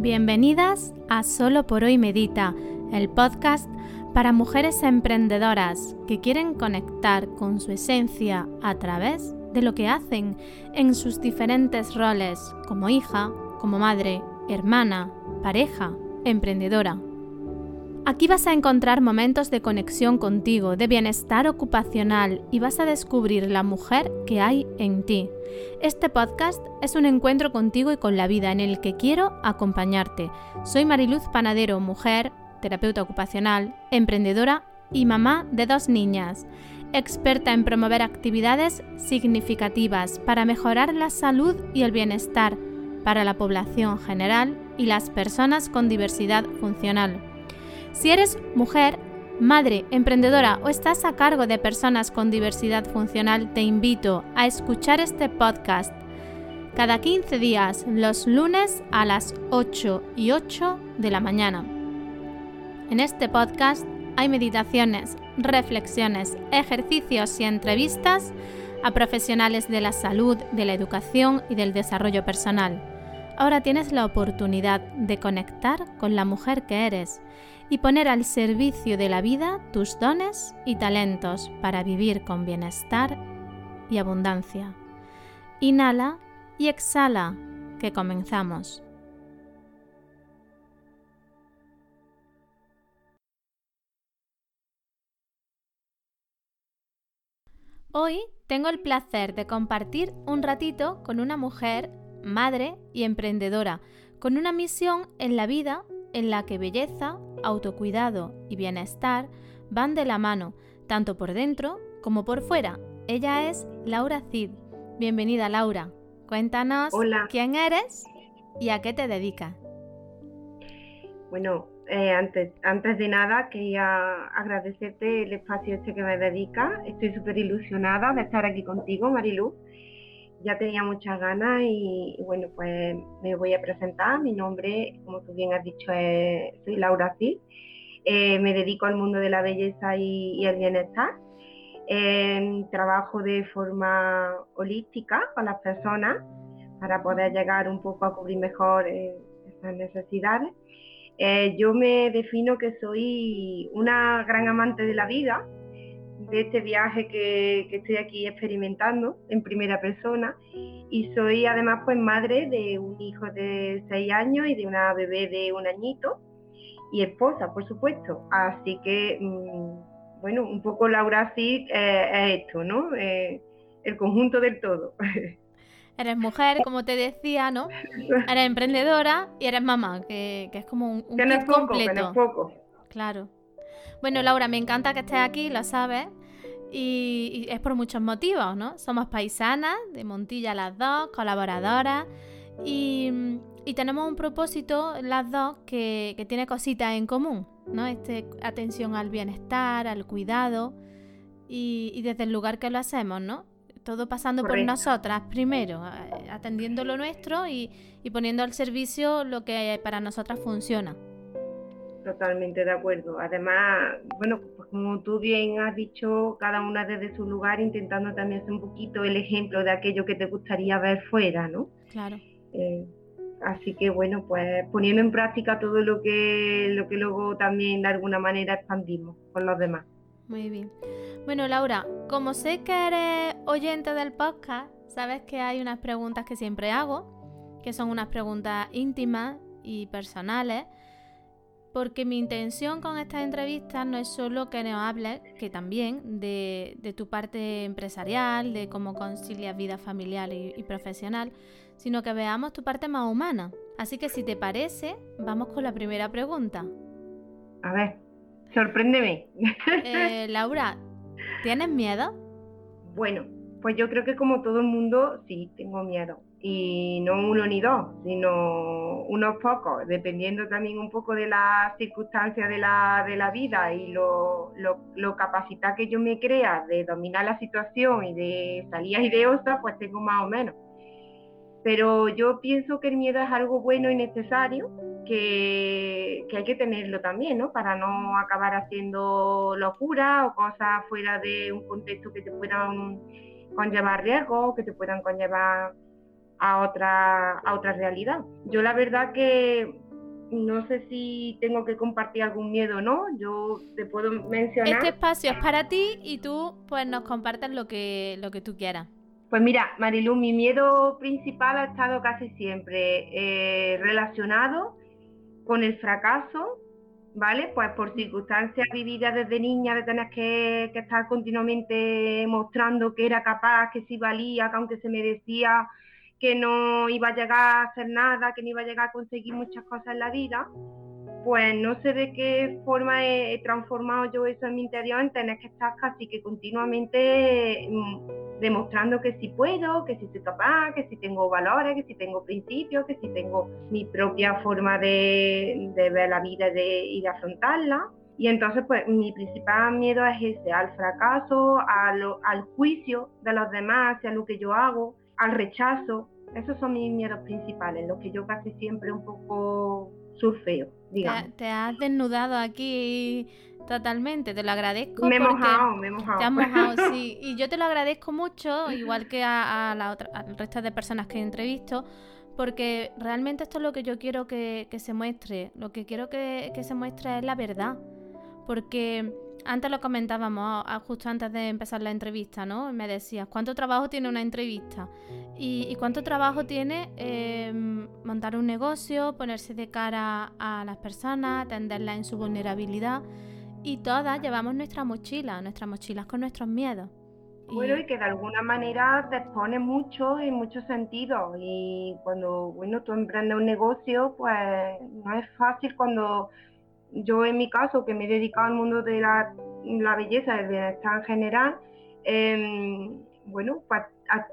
Bienvenidas a Solo por hoy Medita, el podcast para mujeres emprendedoras que quieren conectar con su esencia a través de lo que hacen en sus diferentes roles como hija, como madre, hermana, pareja, emprendedora. Aquí vas a encontrar momentos de conexión contigo, de bienestar ocupacional y vas a descubrir la mujer que hay en ti. Este podcast es un encuentro contigo y con la vida en el que quiero acompañarte. Soy Mariluz Panadero, mujer, terapeuta ocupacional, emprendedora y mamá de dos niñas, experta en promover actividades significativas para mejorar la salud y el bienestar para la población general y las personas con diversidad funcional. Si eres mujer, madre, emprendedora o estás a cargo de personas con diversidad funcional, te invito a escuchar este podcast cada 15 días, los lunes a las 8 y 8 de la mañana. En este podcast hay meditaciones, reflexiones, ejercicios y entrevistas a profesionales de la salud, de la educación y del desarrollo personal. Ahora tienes la oportunidad de conectar con la mujer que eres y poner al servicio de la vida tus dones y talentos para vivir con bienestar y abundancia. Inhala y exhala, que comenzamos. Hoy tengo el placer de compartir un ratito con una mujer, madre y emprendedora, con una misión en la vida en la que belleza, autocuidado y bienestar van de la mano, tanto por dentro como por fuera. Ella es Laura Cid. Bienvenida Laura. Cuéntanos quién eres y a qué te dedicas. Bueno, eh, antes, antes de nada quería agradecerte el espacio este que me dedicas. Estoy súper ilusionada de estar aquí contigo, Marilu ya tenía muchas ganas y, bueno, pues me voy a presentar. Mi nombre, como tú bien has dicho, soy Laura Cid. Eh, me dedico al mundo de la belleza y, el bienestar. trabajo de forma holística con las personas para poder llegar un poco a cubrir mejor eh, esas necesidades. Eh, yo me defino que soy una gran amante de la vida, de este viaje que, estoy aquí experimentando en primera persona y soy además pues madre de un hijo de seis años y de una bebé de un añito y esposa, por supuesto. Así que, mm, bueno, un poco Laura sí eh, es esto, ¿no? Eh, el conjunto del todo. Eres mujer, como te decía, ¿no? Eres emprendedora y eres mamá, que, es como un, un que no es poco, Que no es poco. Claro. Bueno, Laura, me encanta que estés aquí, lo sabes. Y, es por muchos motivos, ¿no? Somos paisanas, de Montilla las dos, colaboradoras. Y, tenemos un propósito, las dos, que, tiene cositas en común, ¿no? Este, atención al bienestar, al cuidado. Y, desde el lugar que lo hacemos, ¿no? Todo pasando por nosotras primero, atendiendo lo nuestro y, y poniendo al servicio lo que para nosotras funciona. Totalmente de acuerdo. Además, bueno, pues como tú bien has dicho, cada una desde su lugar intentando también ser un poquito el ejemplo de aquello que te gustaría ver fuera, ¿no? Claro. Eh, así que bueno, pues poniendo en práctica todo lo que, lo que luego también de alguna manera expandimos con los demás. Muy bien. Bueno, Laura, como sé que eres oyente del podcast, sabes que hay unas preguntas que siempre hago, que son unas preguntas íntimas y personales porque mi intención con estas entrevistas no es solo que nos hables, que también, de, tu parte empresarial, de cómo concilias vida familiar y, profesional, sino que veamos tu parte más humana. Así que si te parece, vamos con la primera pregunta. A ver, sorpréndeme. Eh, Laura, ¿tienes miedo? Bueno, pues yo creo que como todo el mundo, sí, tengo miedo y no uno ni dos, sino unos pocos, dependiendo también un poco de las circunstancias de la, de la vida y lo, lo, capacidad que yo me crea de dominar la situación y de salir aireosa, pues tengo más o menos. Pero yo pienso que el miedo es algo bueno y necesario, que, que hay que tenerlo también, ¿no? Para no acabar haciendo locura o cosas fuera de un contexto que te puedan conllevar riesgos, que te puedan conllevar a otra, a otra realidad. Yo la verdad que no sé si tengo que compartir algún miedo o no. Yo te puedo mencionar. Este espacio es para ti y tú pues nos compartes lo que, lo que tú quieras. Pues mira, Marilu, mi miedo principal ha estado casi siempre eh, relacionado con el fracaso, ¿vale? Pues por circunstancias vividas desde niña, de tener que, que estar continuamente mostrando que era capaz, que sí valía, que aunque se me decía que no iba a llegar a hacer nada, que no iba a llegar a conseguir muchas cosas en la vida, pues no sé de qué forma he, transformado yo eso en mi interior en tener que estar casi que continuamente mm, demostrando que sí puedo, que sí soy capaz, que sí tengo valores, que sí tengo principios, que sí tengo mi propia forma de, ver la vida y de afrontarla. Y entonces, pues mi principal miedo es ese, al fracaso, al juicio de los demás hacia lo que yo hago, al rechazo. Esos son mis miedos principales, los que yo casi siempre un poco surfeo, digamos. Te, has desnudado aquí totalmente, te lo agradezco. Me he mojado, me he mojado. Te has mojado, sí. Y yo te lo agradezco mucho, igual que a, la otra, al resto de personas que he entrevisto, porque realmente esto es lo que yo quiero que, se muestre. Lo que quiero que, que se muestre es la verdad. Porque antes lo comentábamos justo antes de empezar la entrevista, ¿no? Me decías, ¿cuánto trabajo tiene una entrevista? ¿Y, cuánto trabajo tiene em, montar un negocio, ponerse de cara a las personas, atenderlas en su vulnerabilidad? Y todas llevamos nuestra mochila, nuestras mochilas con nuestros miedos. Bueno, y que de alguna manera te mucho en muchos sentidos. Y cuando, bueno, tú emprendes un negocio, pues no es fácil cuando yo en mi caso, que me he dedicado al mundo de la, belleza, del bienestar en general, em, bueno, pues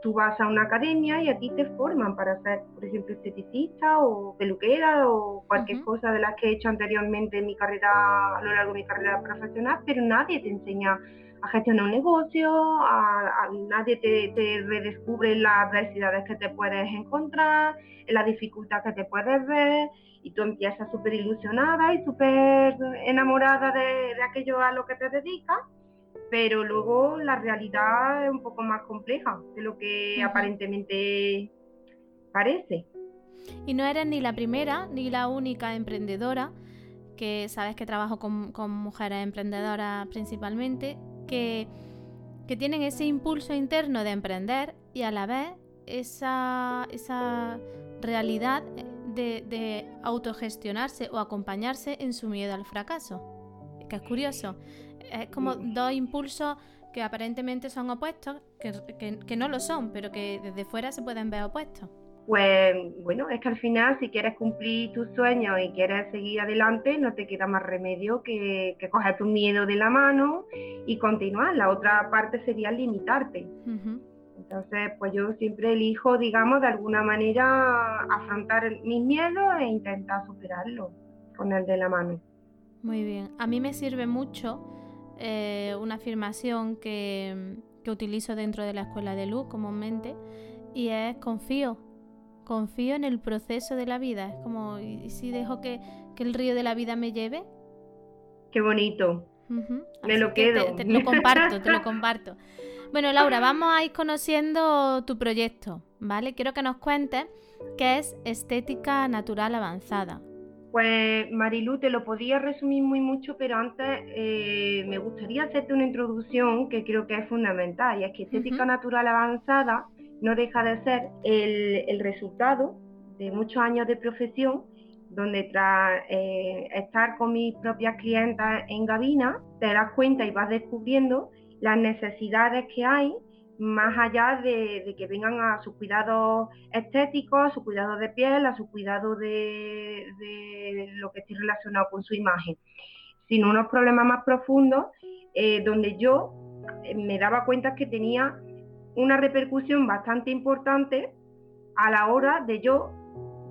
tú vas a una academia y aquí te forman para ser, por ejemplo, esteticista o peluquera o cualquier cosa de las que he hecho anteriormente en mi carrera, a lo largo de mi carrera profesional, pero nadie te enseña a gestionar un negocio, a, nadie te, te, redescubre las adversidades que te puedes encontrar, la dificultad que te puedes ver y tú empiezas súper ilusionada y súper enamorada de, aquello a lo que te dedicas, pero luego la realidad es un poco más compleja de lo que aparentemente parece. Y no eres ni la primera ni la única emprendedora, que sabes que trabajo con, mujeres emprendedoras principalmente, que, que, tienen ese impulso interno de emprender y a la vez esa, esa realidad de, autogestionarse o acompañarse en su miedo al fracaso. Que es curioso. Es como dos impulsos que aparentemente son opuestos, que, no lo son, pero que desde fuera se pueden ver opuestos. Pues bueno, es que al final si quieres cumplir tus sueños y quieres seguir adelante, no te queda más remedio que, coger tu miedo de la mano y continuar. La otra parte sería limitarte. Entonces, pues yo siempre elijo, digamos, de alguna manera afrontar mis miedos e intentar superarlo con el de la mano. Muy bien. A mí me sirve mucho eh, una afirmación que, utilizo dentro de la escuela de luz comúnmente y es confío. Confío en el proceso de la vida. Es como, ¿y si dejo que, el río de la vida me lleve? Qué bonito. Me lo quedo. te, lo comparto, te lo comparto. Bueno, Laura, vamos a ir conociendo tu proyecto, ¿vale? Quiero que nos cuentes qué es estética natural avanzada. Pues Marilu, te lo podía resumir muy mucho, pero antes eh, me gustaría hacerte una introducción que creo que es fundamental, y es que estética natural avanzada no deja de ser el, resultado de muchos años de profesión, donde tras eh, estar con mis propias clientas en Gabina, te das cuenta y vas descubriendo las necesidades que hay más allá de, que vengan a sus cuidados estéticos, a su cuidado de piel, a su cuidado de, lo que esté relacionado con su imagen, sino unos problemas más profundos eh, donde yo eh, me daba cuenta que tenía una repercusión bastante importante a la hora de yo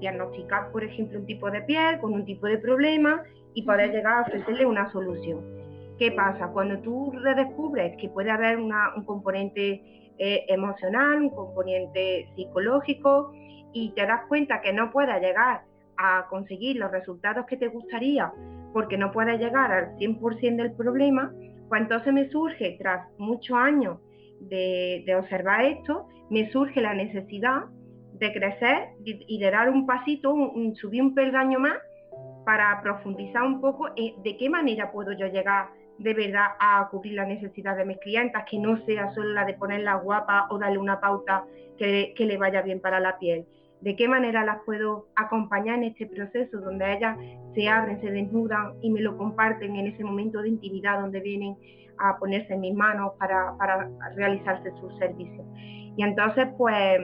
diagnosticar, por ejemplo, un tipo de piel con un tipo de problema y poder llegar a ofrecerle una solución. ¿Qué pasa? Cuando tú redescubres que puede haber un componente eh, emocional, un componente psicológico y te das cuenta que no puedes llegar a conseguir los resultados que te gustaría porque no puedes llegar al 100% del problema, pues entonces me surge, tras muchos años de, observar esto, me surge la necesidad de crecer y de dar un pasito, subir un peldaño más para profundizar un poco de qué manera puedo yo llegar de verdad a cubrir la necesidad de mis clientas, que no sea solo la de ponerla guapa o darle una pauta que, que le vaya bien para la piel. De qué manera las puedo acompañar en este proceso donde ellas se abren, se desnudan y me lo comparten en ese momento de intimidad donde vienen a ponerse en mis manos para, para realizarse sus servicios. Y entonces, pues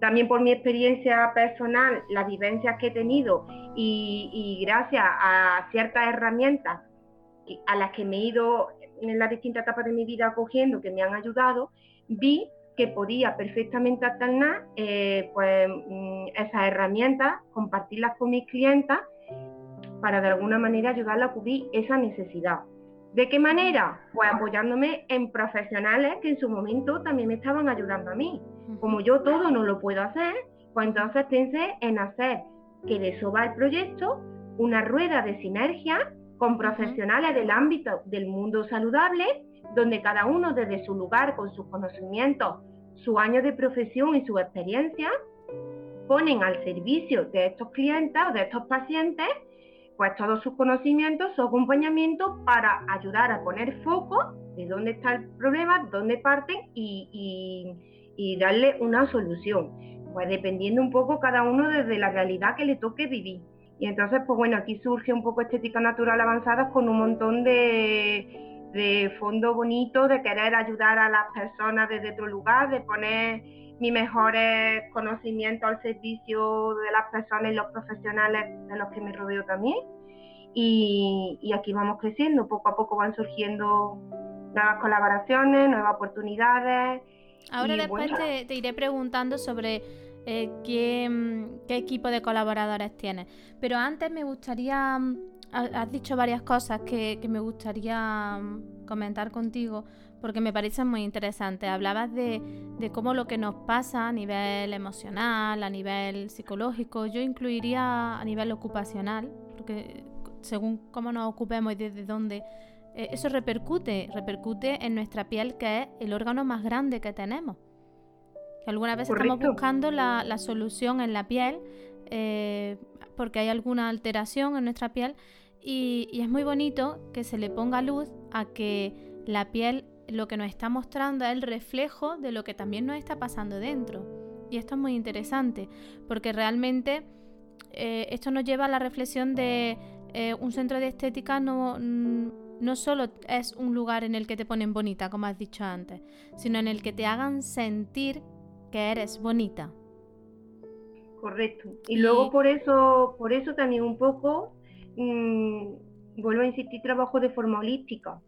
también por mi experiencia personal, las vivencias que he tenido y, y gracias a ciertas herramientas a las que me he ido en las distintas etapas de mi vida cogiendo, que me han ayudado, vi que podía perfectamente alternar eh, pues, mm, esas herramientas, compartirlas con mis clientas para de alguna manera ayudarla a cubrir esa necesidad. ¿De qué manera? Pues apoyándome en profesionales que en su momento también me estaban ayudando a mí. Como yo todo no lo puedo hacer, pues entonces pensé en hacer que de eso va el proyecto, una rueda de sinergia con profesionales del ámbito del mundo saludable, donde cada uno desde su lugar, con sus conocimientos, su año de profesión y su experiencia, ponen al servicio de estos clientes o de estos pacientes, pues todos sus conocimientos, su acompañamiento para ayudar a poner foco de dónde está el problema, dónde parten y, y darle una solución. Pues dependiendo un poco cada uno desde la realidad que le toque vivir. Y entonces, pues bueno, aquí surge un poco estética natural avanzada con un montón de, de fondo bonito, de querer ayudar a las personas desde otro lugar, de poner mis mejores conocimientos al servicio de las personas y los profesionales de los que me rodeo también. Y, y aquí vamos creciendo, poco a poco van surgiendo nuevas colaboraciones, nuevas oportunidades. Ahora después te, te iré preguntando sobre eh, qué, equipo de colaboradores tienes. Pero antes me gustaría, mm, has dicho varias cosas que, me gustaría mm, comentar contigo porque me parecen muy interesantes. Hablabas de, cómo lo que nos pasa a nivel emocional, a nivel psicológico, yo incluiría a nivel ocupacional, porque según cómo nos ocupemos y desde dónde, eh, eso repercute, repercute en nuestra piel, que es el órgano más grande que tenemos. Algunas veces estamos buscando la, solución en la piel eh, porque hay alguna alteración en nuestra piel y, es muy bonito que se le ponga luz a que la piel lo que nos está mostrando es el reflejo de lo que también nos está pasando dentro. Y esto es muy interesante porque realmente eh, esto nos lleva a la reflexión de eh, un centro de estética no, no solo es un lugar en el que te ponen bonita, como has dicho antes, sino en el que te hagan sentir que eres bonita. Correcto. Y, luego por eso, por eso también un poco, mm, vuelvo a insistir, trabajo de forma holística.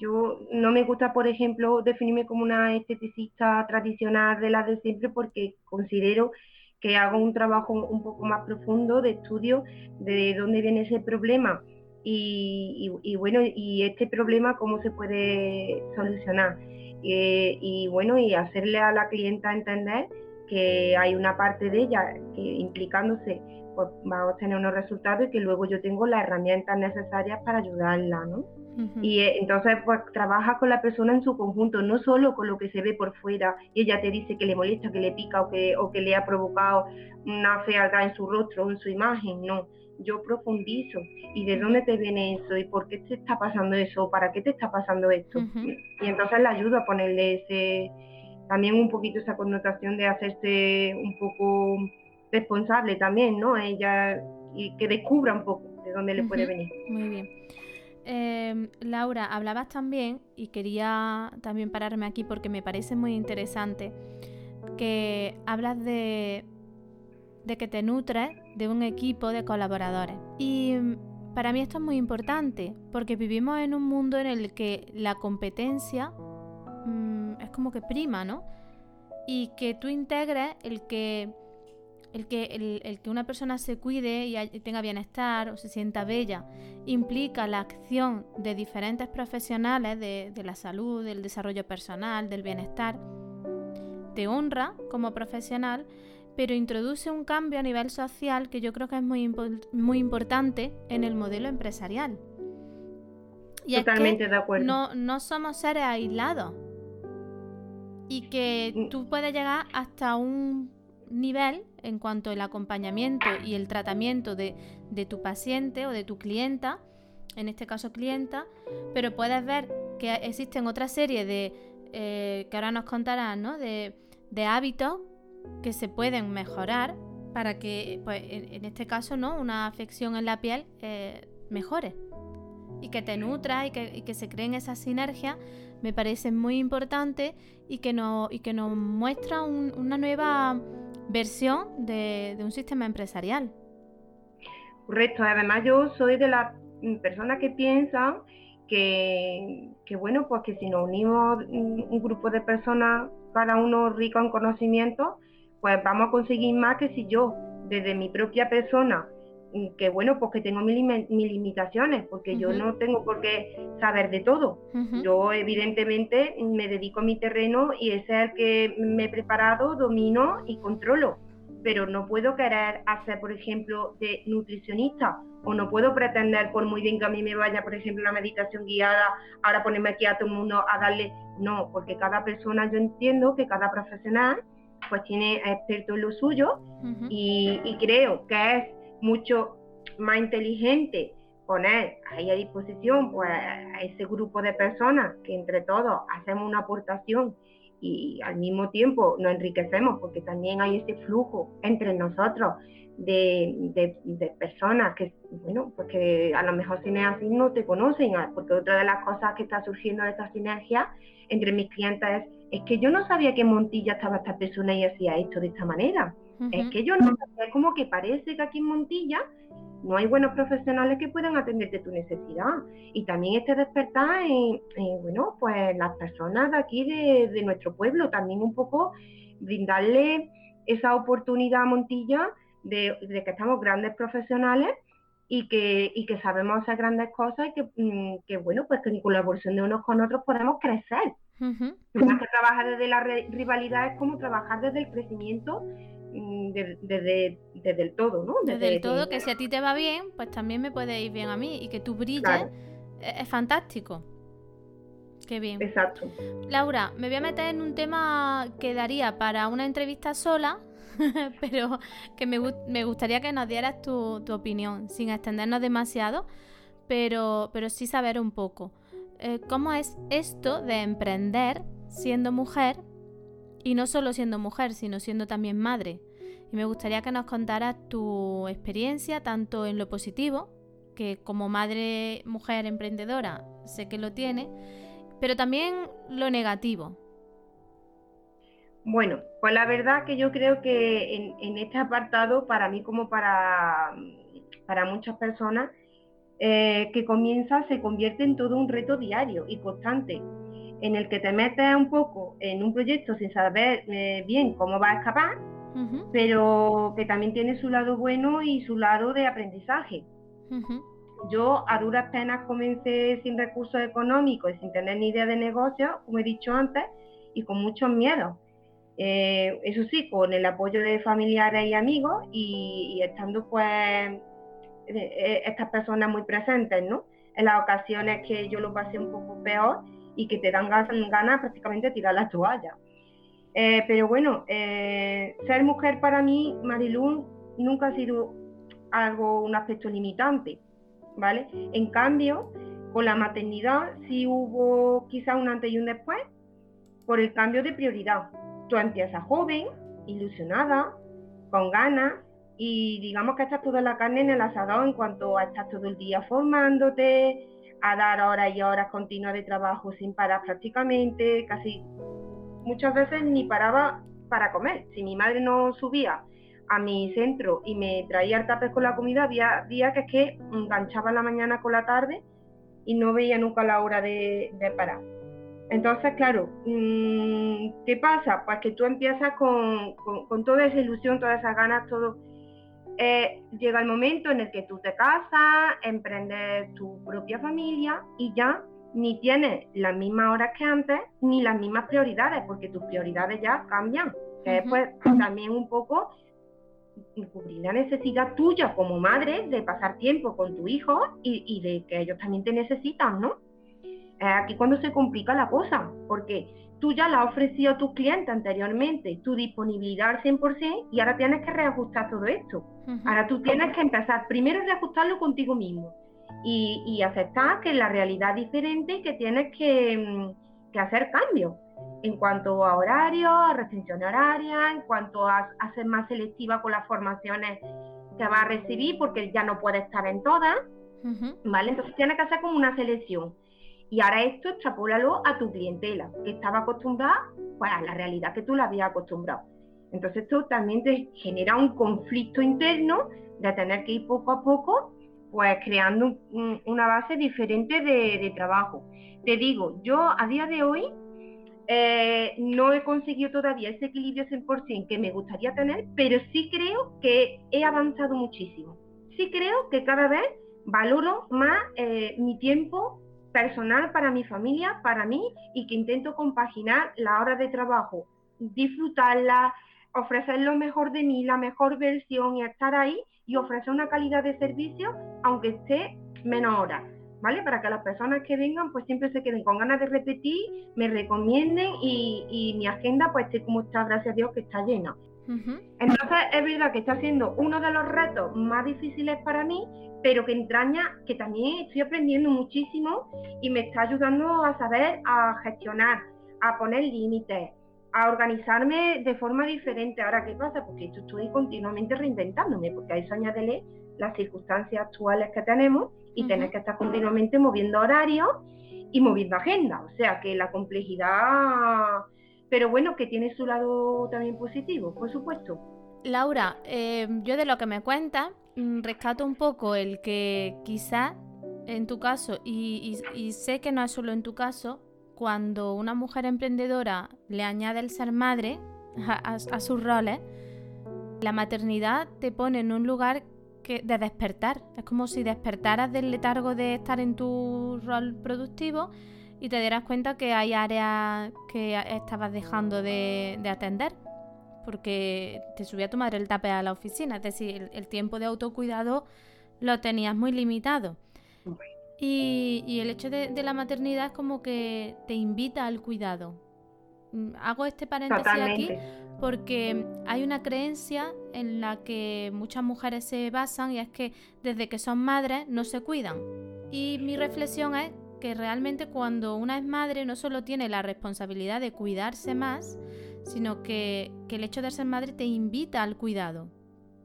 Yo no me gusta, por ejemplo, definirme como una esteticista tradicional de la de siempre porque considero que hago un trabajo un poco más profundo de estudio de dónde viene ese problema y, y bueno, y este problema cómo se puede solucionar. Eh, y bueno, y hacerle a la clienta entender que hay una parte de ella que implicándose pues va a obtener unos resultados y que luego yo tengo las herramientas necesarias para ayudarla, ¿no? Y eh, entonces pues trabaja con la persona en su conjunto, no solo con lo que se ve por fuera y ella te dice que le molesta, que le pica o que, o que le ha provocado una fealdad en su rostro o en su imagen, no, yo profundizo y de dónde te viene eso y por qué te está pasando eso, para qué te está pasando esto. Y entonces le ayudo a ponerle ese, también un poquito esa connotación de hacerse un poco responsable también, ¿no? Ella y que descubra un poco de dónde le puede venir. Muy bien. Em, Laura, hablabas también, y quería también pararme aquí porque me parece muy interesante, que hablas de, de que te nutres de un equipo de colaboradores. Y mm, para mí esto es muy importante porque vivimos en un mundo en el que la competencia mm, es como que prima, ¿no? Y que tú integres el que, el que, el, que una persona se cuide y tenga bienestar o se sienta bella implica la acción de diferentes profesionales de, de la salud, del desarrollo personal, del bienestar. Te honra como profesional pero introduce un cambio a nivel social que yo creo que es muy, muy importante en el modelo empresarial. Y Totalmente de acuerdo. No, no somos seres aislados. Y que mm. tú puedes llegar hasta un nivel en cuanto al acompañamiento y el tratamiento de, tu paciente o de tu clienta, en este caso clienta, pero puedes ver que existen otra serie de, eh, que ahora nos contarán, ¿no? de, hábitos que se pueden mejorar para que, pues, en, este caso, ¿no? una afección en la piel eh, mejore y que te nutra y que, se creen esas sinergias me parece muy importante y que, no, y que nos muestra una nueva versión de, un sistema empresarial. Correcto, además yo soy de las personas que piensan que, bueno, pues que si nos unimos un grupo de personas, cada uno rico en conocimiento, pues vamos a conseguir más que si yo, desde mi propia persona, que bueno, pues que tengo mis, limitaciones, porque yo no tengo por qué saber de todo. Yo evidentemente me dedico a mi terreno y ese es el que me he preparado, domino y controlo. Pero no puedo querer hacer, por ejemplo, de nutricionista o no puedo pretender, por muy bien que a mí me vaya, por ejemplo, una meditación guiada, ahora ponerme aquí a todo el mundo a darle, no, porque cada persona, yo entiendo que cada profesional pues tiene experto en lo suyo y, y creo que es mucho más inteligente poner ahí a disposición pues, a ese grupo de personas que entre todos hacemos una aportación y al mismo tiempo nos enriquecemos porque también hay ese flujo entre nosotros de, personas que, bueno, pues que a lo mejor no así no te conocen, ah, porque otra de las cosas que está surgiendo de esta sinergia entre mis clientes es, es que yo no sabía que en Montilla estaba esta persona y hacía esto de esta manera. Es que yo no es como que parece que aquí en Montilla no hay buenos profesionales que puedan atenderte tu necesidad. Y también este despertar en, bueno, pues las personas de aquí de, nuestro pueblo, también un poco brindarle esa oportunidad a Montilla de, que estamos grandes profesionales y que, y que sabemos hacer grandes cosas y que, mm, bueno, pues que en colaboración de unos con otros podemos crecer. Más que trabajar desde la rivalidad es como trabajar desde el crecimiento Mm, desde, el todo, ¿no? Desde, el todo, que si a ti te va bien, pues también me puede ir bien a mí y que tú brilles es, fantástico. Qué bien. Exacto. Laura, me voy a meter en un tema que daría para una entrevista sola, pero que me, gustaría que nos dieras tu, opinión, sin extendernos demasiado, pero, pero sí saber un poco. Eh, ¿Cómo es esto de emprender siendo mujer y no solo siendo mujer, sino siendo también madre. Y me gustaría que nos contaras tu experiencia, tanto en lo positivo, que como madre, mujer emprendedora, sé que lo tiene, pero también lo negativo. Bueno, pues la verdad que yo creo que en, este apartado, para mí como para, para muchas personas, eh, que comienza se convierte en todo un reto diario y constante en el que te metes un poco en un proyecto sin saber eh, bien cómo va a escapar, pero que también tiene su lado bueno y su lado de aprendizaje. Yo a duras penas comencé sin recursos económicos y sin tener ni idea de negocio, como he dicho antes, y con muchos miedos. Eh, eso sí, con el apoyo de familiares y amigos y, estando pues eh, estas personas muy presentes, ¿no? En las ocasiones que yo lo pasé un poco peor y que te dan ganas prácticamente de tirar la toalla. Eh, pero bueno, eh, ser mujer para mí, Marilún, nunca ha sido algo, un aspecto limitante, ¿vale? En cambio, con la maternidad sí hubo quizá un antes y un después por el cambio de prioridad. Tú empiezas joven, ilusionada, con ganas y digamos que estás toda la carne en el asador en cuanto a estar todo el día formándote, a dar horas y horas continuas de trabajo sin parar prácticamente, casi muchas veces ni paraba para comer. Si mi madre no subía a mi centro y me traía el tapes con la comida, había que es que enganchaba la mañana con la tarde y no veía nunca la hora de, parar. Entonces, claro, mm, ¿qué pasa? Pues que tú empiezas con, con toda esa ilusión, todas esas ganas, todo eh, llega el momento en el que tú te casas, emprendes tu propia familia y ya ni tienes las mismas horas que antes ni las mismas prioridades, porque tus prioridades ya cambian. Que es pues también un poco cubrir la necesidad tuya como madre de pasar tiempo con tu hijo y, de que ellos también te necesitan, ¿no? Aquí cuando se complica la cosa, porque tú ya la has ofrecido a tus clientes anteriormente, tu disponibilidad al 100% y ahora tienes que reajustar todo esto. Ahora tú tienes que empezar primero a reajustarlo contigo mismo y, aceptar que la realidad es diferente y que tienes que, mm, hacer cambios en cuanto a horarios, a restricciones horarias, en cuanto a, a, ser más selectiva con las formaciones que va a recibir porque ya no puede estar en todas, ¿vale? Entonces tienes que hacer como una selección. Y ahora esto extrapólalo a tu clientela, que estaba acostumbrada pues, a la realidad que tú la habías acostumbrado. Entonces esto también te genera un conflicto interno de tener que ir poco a poco pues creando una base diferente de, trabajo. Te digo, yo a día de hoy eh, no he conseguido todavía ese equilibrio 100% que me gustaría tener, pero sí creo que he avanzado muchísimo. Sí creo que cada vez valoro más eh, mi tiempo personal para mi familia, para mí, y que intento compaginar la hora de trabajo, disfrutarla, ofrecer lo mejor de mí, la mejor versión y estar ahí y ofrecer una calidad de servicio aunque esté menos horas, ¿vale? Para que las personas que vengan pues siempre se queden con ganas de repetir, me recomienden y, mi agenda pues esté como está, gracias a Dios, que está llena. Entonces es verdad que está siendo uno de los retos más difíciles para mí, pero que entraña que también estoy aprendiendo muchísimo y me está ayudando a saber a gestionar, a poner límites, a organizarme de forma diferente. Ahora, ¿qué pasa? Porque estoy continuamente reinventándome, porque a eso añádele las circunstancias actuales que tenemos y tener que estar continuamente moviendo horarios y moviendo agenda. O sea que la complejidad, pero bueno, que tiene su lado también positivo, por supuesto. Laura, eh, yo de lo que me cuentas, rescato un poco el que quizá en tu caso, y, sé que no es solo en tu caso, cuando una mujer emprendedora le añade el ser madre a, sus roles, la maternidad te pone en un lugar que, de despertar. Es como si despertaras del letargo de estar en tu rol productivo y te dieras cuenta que hay áreas que estabas dejando de atender porque te subía tu madre el tape a la oficina, es decir, el, tiempo de autocuidado lo tenías muy limitado. Y, el hecho de, la maternidad es como que te invita al cuidado. Mm, hago este paréntesis aquí porque hay una creencia en la que muchas mujeres se basan y es que desde que son madres no se cuidan. Y mi reflexión es que realmente cuando una es madre no solo tiene la responsabilidad de cuidarse más, sino que, el hecho de ser madre te invita al cuidado,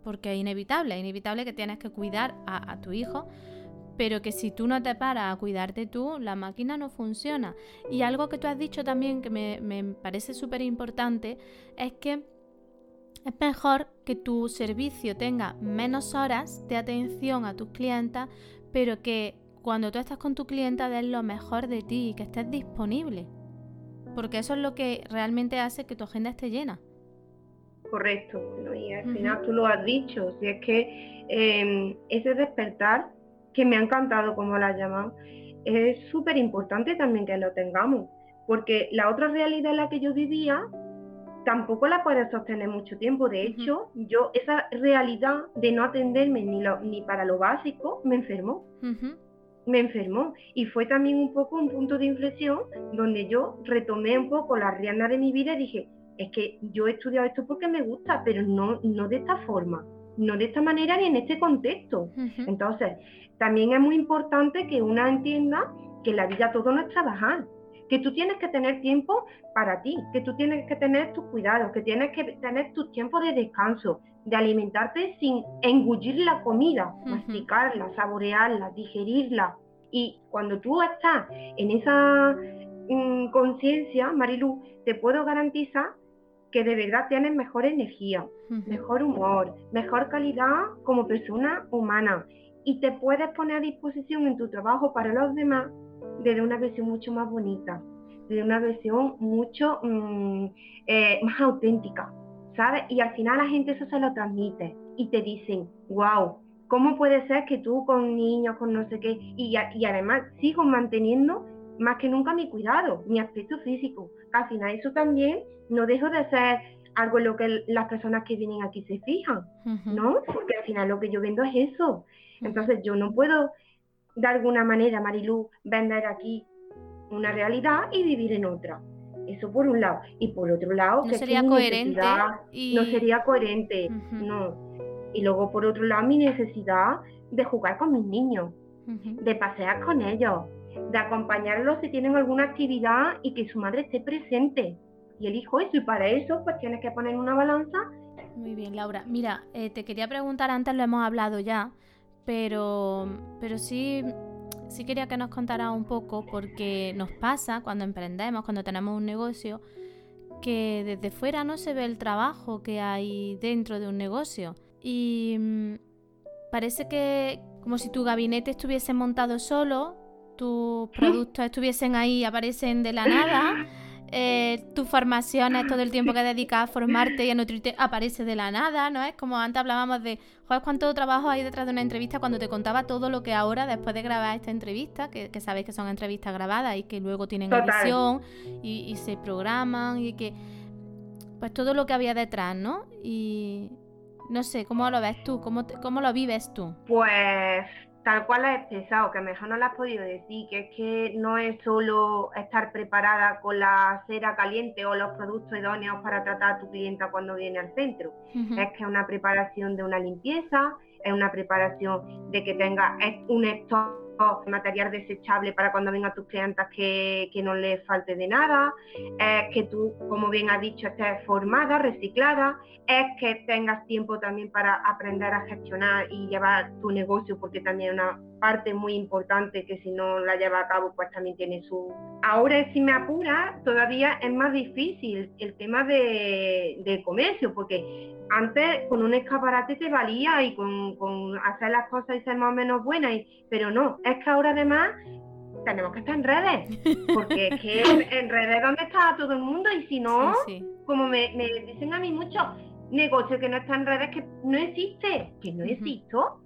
porque es inevitable, es inevitable que tienes que cuidar a, tu hijo, pero que si tú no te paras a cuidarte tú, la máquina no funciona. Y algo que tú has dicho también que me, parece súper importante es que es mejor que tu servicio tenga menos horas de atención a tus clientas, pero que cuando tú estás con tu clienta des lo mejor de ti y que estés disponible. Porque eso es lo que realmente hace que tu agenda esté llena. Correcto, y al final tú lo has dicho, si es que em, ese despertar, que me ha encantado como lo has llamado, es súper importante también que lo tengamos, porque la otra realidad en la que yo vivía tampoco la puedes sostener mucho tiempo. De hecho, yo esa realidad de no atenderme ni, ni para lo básico me enfermó me enfermó y fue también un poco un punto de inflexión donde yo retomé un poco la rienda de mi vida y dije, es que yo he estudiado esto porque me gusta, pero no, no de esta forma, no de esta manera ni en este contexto. Entonces, también es muy importante que una entienda que la vida todo no es trabajar, que tú tienes que tener tiempo para ti, que tú tienes que tener tus cuidados, que tienes que tener tus tiempos de descanso, de alimentarte sin engullir la comida, masticarla, saborearla, digerirla. Y cuando tú estás en esa mm, conciencia, Marilu, te puedo garantizar que de verdad tienes mejor energía, mejor humor, mejor calidad como persona humana. Y te puedes poner a disposición en tu trabajo para los demás desde una versión mucho más bonita, de una versión mucho mm, eh, más auténtica, ¿sabes? Y al final la gente eso se lo transmite y te dicen, wow, ¿cómo puede ser que tú con niños, con no sé qué, y, y además sigo manteniendo más que nunca mi cuidado, mi aspecto físico? Al final eso también no dejo de ser algo en lo que las personas que vienen aquí se fijan, ¿no? Porque al final lo que yo vendo es eso. Entonces yo no puedo de alguna manera, Marilú, vender aquí una realidad y vivir en otra. Eso por un lado. Y por otro lado, no sería coherente. No sería coherente, no. Y luego por otro lado, mi necesidad de jugar con mis niños, de pasear con ellos, de acompañarlos si tienen alguna actividad y que su madre esté presente. Y elijo eso y para eso pues tienes que poner una balanza. Muy bien, Laura. Mira, eh, te quería preguntar, antes lo hemos hablado ya, pero, pero sí, sí quería que nos contara un poco porque nos pasa cuando emprendemos, cuando tenemos un negocio, que desde fuera no se ve el trabajo que hay dentro de un negocio. Y mm, parece que como si tu gabinete estuviese montado solo, tus productos estuviesen ahí, aparecen de la nada. Eh, tus formaciones, todo el tiempo que dedicas a formarte y a nutrirte, aparece de la nada, ¿no? Es como antes hablábamos de, joder, cuánto trabajo hay detrás de una entrevista cuando te contaba todo lo que ahora, después de grabar esta entrevista, que, sabéis que son entrevistas grabadas y que luego tienen edición y, se programan y que, pues todo lo que había detrás, ¿no? Y no sé, ¿cómo lo ves tú? ¿Cómo, cómo lo vives tú? Pues tal cual has expresado, que mejor no lo has podido decir, que es que no es solo estar preparada con la cera caliente o los productos idóneos para tratar a tu clienta cuando viene al centro, es que es una preparación de una limpieza, es una preparación de que tenga un stock material desechable para cuando vengan tus clientas que, que no les falte de nada, es que tú, como bien has dicho, estés formada, reciclada, es que tengas tiempo también para aprender a gestionar y llevar tu negocio, porque también una parte muy importante que si no la lleva a cabo, pues también tiene su... Ahora, si me apura, todavía es más difícil el tema de, de comercio, porque antes con un escaparate te valía y con, hacer las cosas y ser más o menos buenas, pero no, es que ahora además tenemos que estar en redes, porque es que en, redes donde está todo el mundo y si no, como me, dicen a mí muchos, negocio que no está en redes que no existe, que no existo.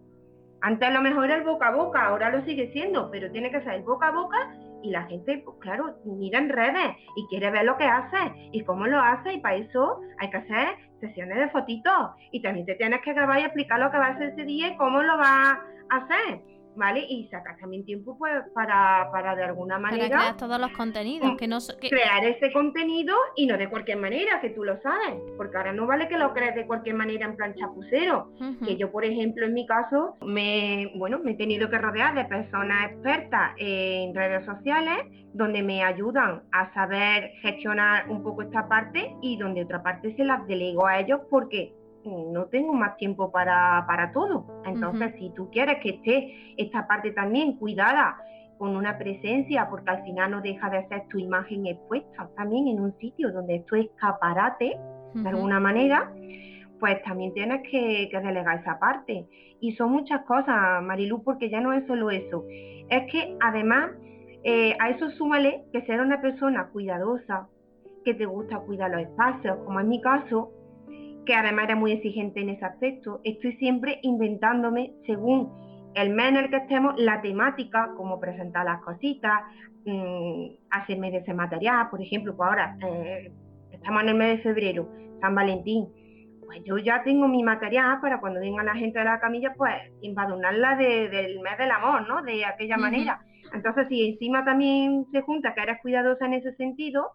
Antes a lo mejor era el boca a boca, ahora lo sigue siendo, pero tiene que ser el boca a boca y la gente, pues claro, mira en redes y quiere ver lo que hace y cómo lo hace y para eso hay que hacer sesiones de fotitos y también te tienes que grabar y explicar lo que va a hacer ese día y cómo lo vas a hacer. ¿Vale? Y sacar también tiempo pues para, para de alguna manera... crear todos los contenidos, que no... Crear ese contenido y no de cualquier manera, que tú lo sabes, porque ahora no vale que lo crees de cualquier manera en plan chapucero, que yo por ejemplo en mi caso me, bueno, me he tenido que rodear de personas expertas en redes sociales donde me ayudan a saber gestionar un poco esta parte y donde otra parte se las delego a ellos porque no tengo más tiempo para, para todo. Entonces, si tú quieres que esté esta parte también cuidada con una presencia, porque al final no deja de ser tu imagen expuesta también en un sitio donde esto es escaparate, de alguna manera, pues también tienes que, delegar esa parte. Y son muchas cosas, Marilu, porque ya no es solo eso. Es que además eh, a eso súmale que ser una persona cuidadosa, que te gusta cuidar los espacios, como en mi caso, que además era muy exigente en ese aspecto. Estoy siempre inventándome, según el mes en el que estemos, la temática, cómo presentar las cositas, mmm, hacerme de ese material, por ejemplo, pues ahora eh, estamos en el mes de febrero, San Valentín, pues yo ya tengo mi material para cuando venga la gente de la camilla, pues embadurnarla del mes del amor, ¿no? De aquella manera. Entonces, si encima también se junta que eres cuidadosa en ese sentido,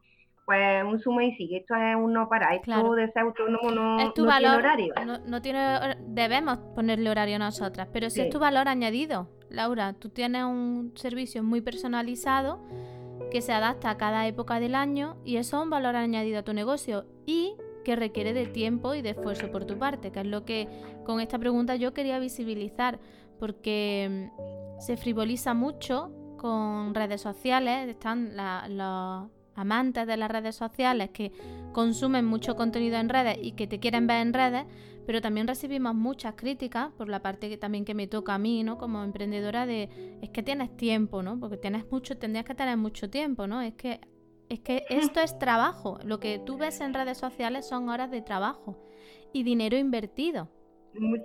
pues un suma y sigue. Esto es un no para. Esto de ser autónomo no, tiene horario. No, tiene, debemos ponerle horario a nosotras, pero si es tu valor añadido. Laura, tú tienes un servicio muy personalizado que se adapta a cada época del año y eso es un valor añadido a tu negocio y que requiere de tiempo y de esfuerzo por tu parte, que es lo que con esta pregunta yo quería visibilizar, porque mm, se frivoliza mucho con redes sociales, están los amantes de las redes sociales que consumen mucho contenido en redes y que te quieren ver en redes, pero también recibimos muchas críticas por la parte que también que me toca a mí, ¿no? Como emprendedora de es que tienes tiempo, ¿no? Porque tienes mucho, tendrías que tener mucho tiempo, ¿no? Es que es que esto es trabajo. Lo que tú ves en redes sociales son horas de trabajo y dinero invertido.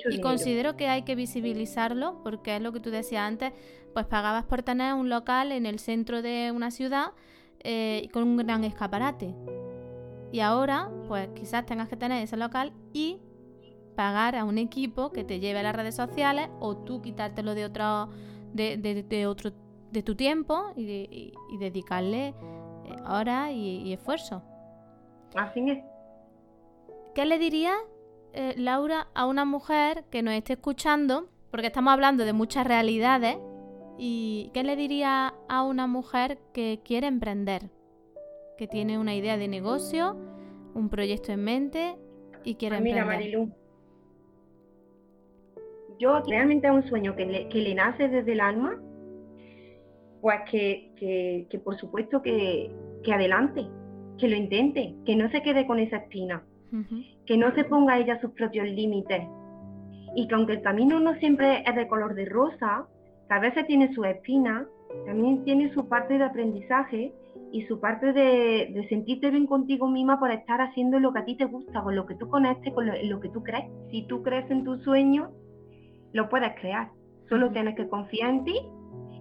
y considero que hay que visibilizarlo porque es lo que tú decías antes, pues pagabas por tener un local en el centro de una ciudad eh, con un gran escaparate. Y ahora, pues quizás tengas que tener ese local y pagar a un equipo que te lleve a las redes sociales o tú quitártelo de otro, de, otro, de tu tiempo y, dedicarle eh, horas y, esfuerzo. Así es. ¿Qué le diría, eh, Laura, a una mujer que nos esté escuchando? Porque estamos hablando de muchas realidades. ¿Y qué le diría a una mujer que quiere emprender? Que tiene una idea de negocio, un proyecto en mente y quiere pues mira, Marilu, yo realmente es un sueño que le, nace desde el alma, pues que, por supuesto que, adelante, que lo intente, que no se quede con esa espina, que no se ponga ella sus propios límites. Y que aunque el camino no siempre es de color de rosa, que a veces tiene su espina, también tiene su parte de aprendizaje y su parte de, sentirte bien contigo misma por estar haciendo lo que a ti te gusta, con lo que tú conectes, con lo, que tú crees. Si tú crees en tu sueño, lo puedes crear. Solo tienes que confiar en ti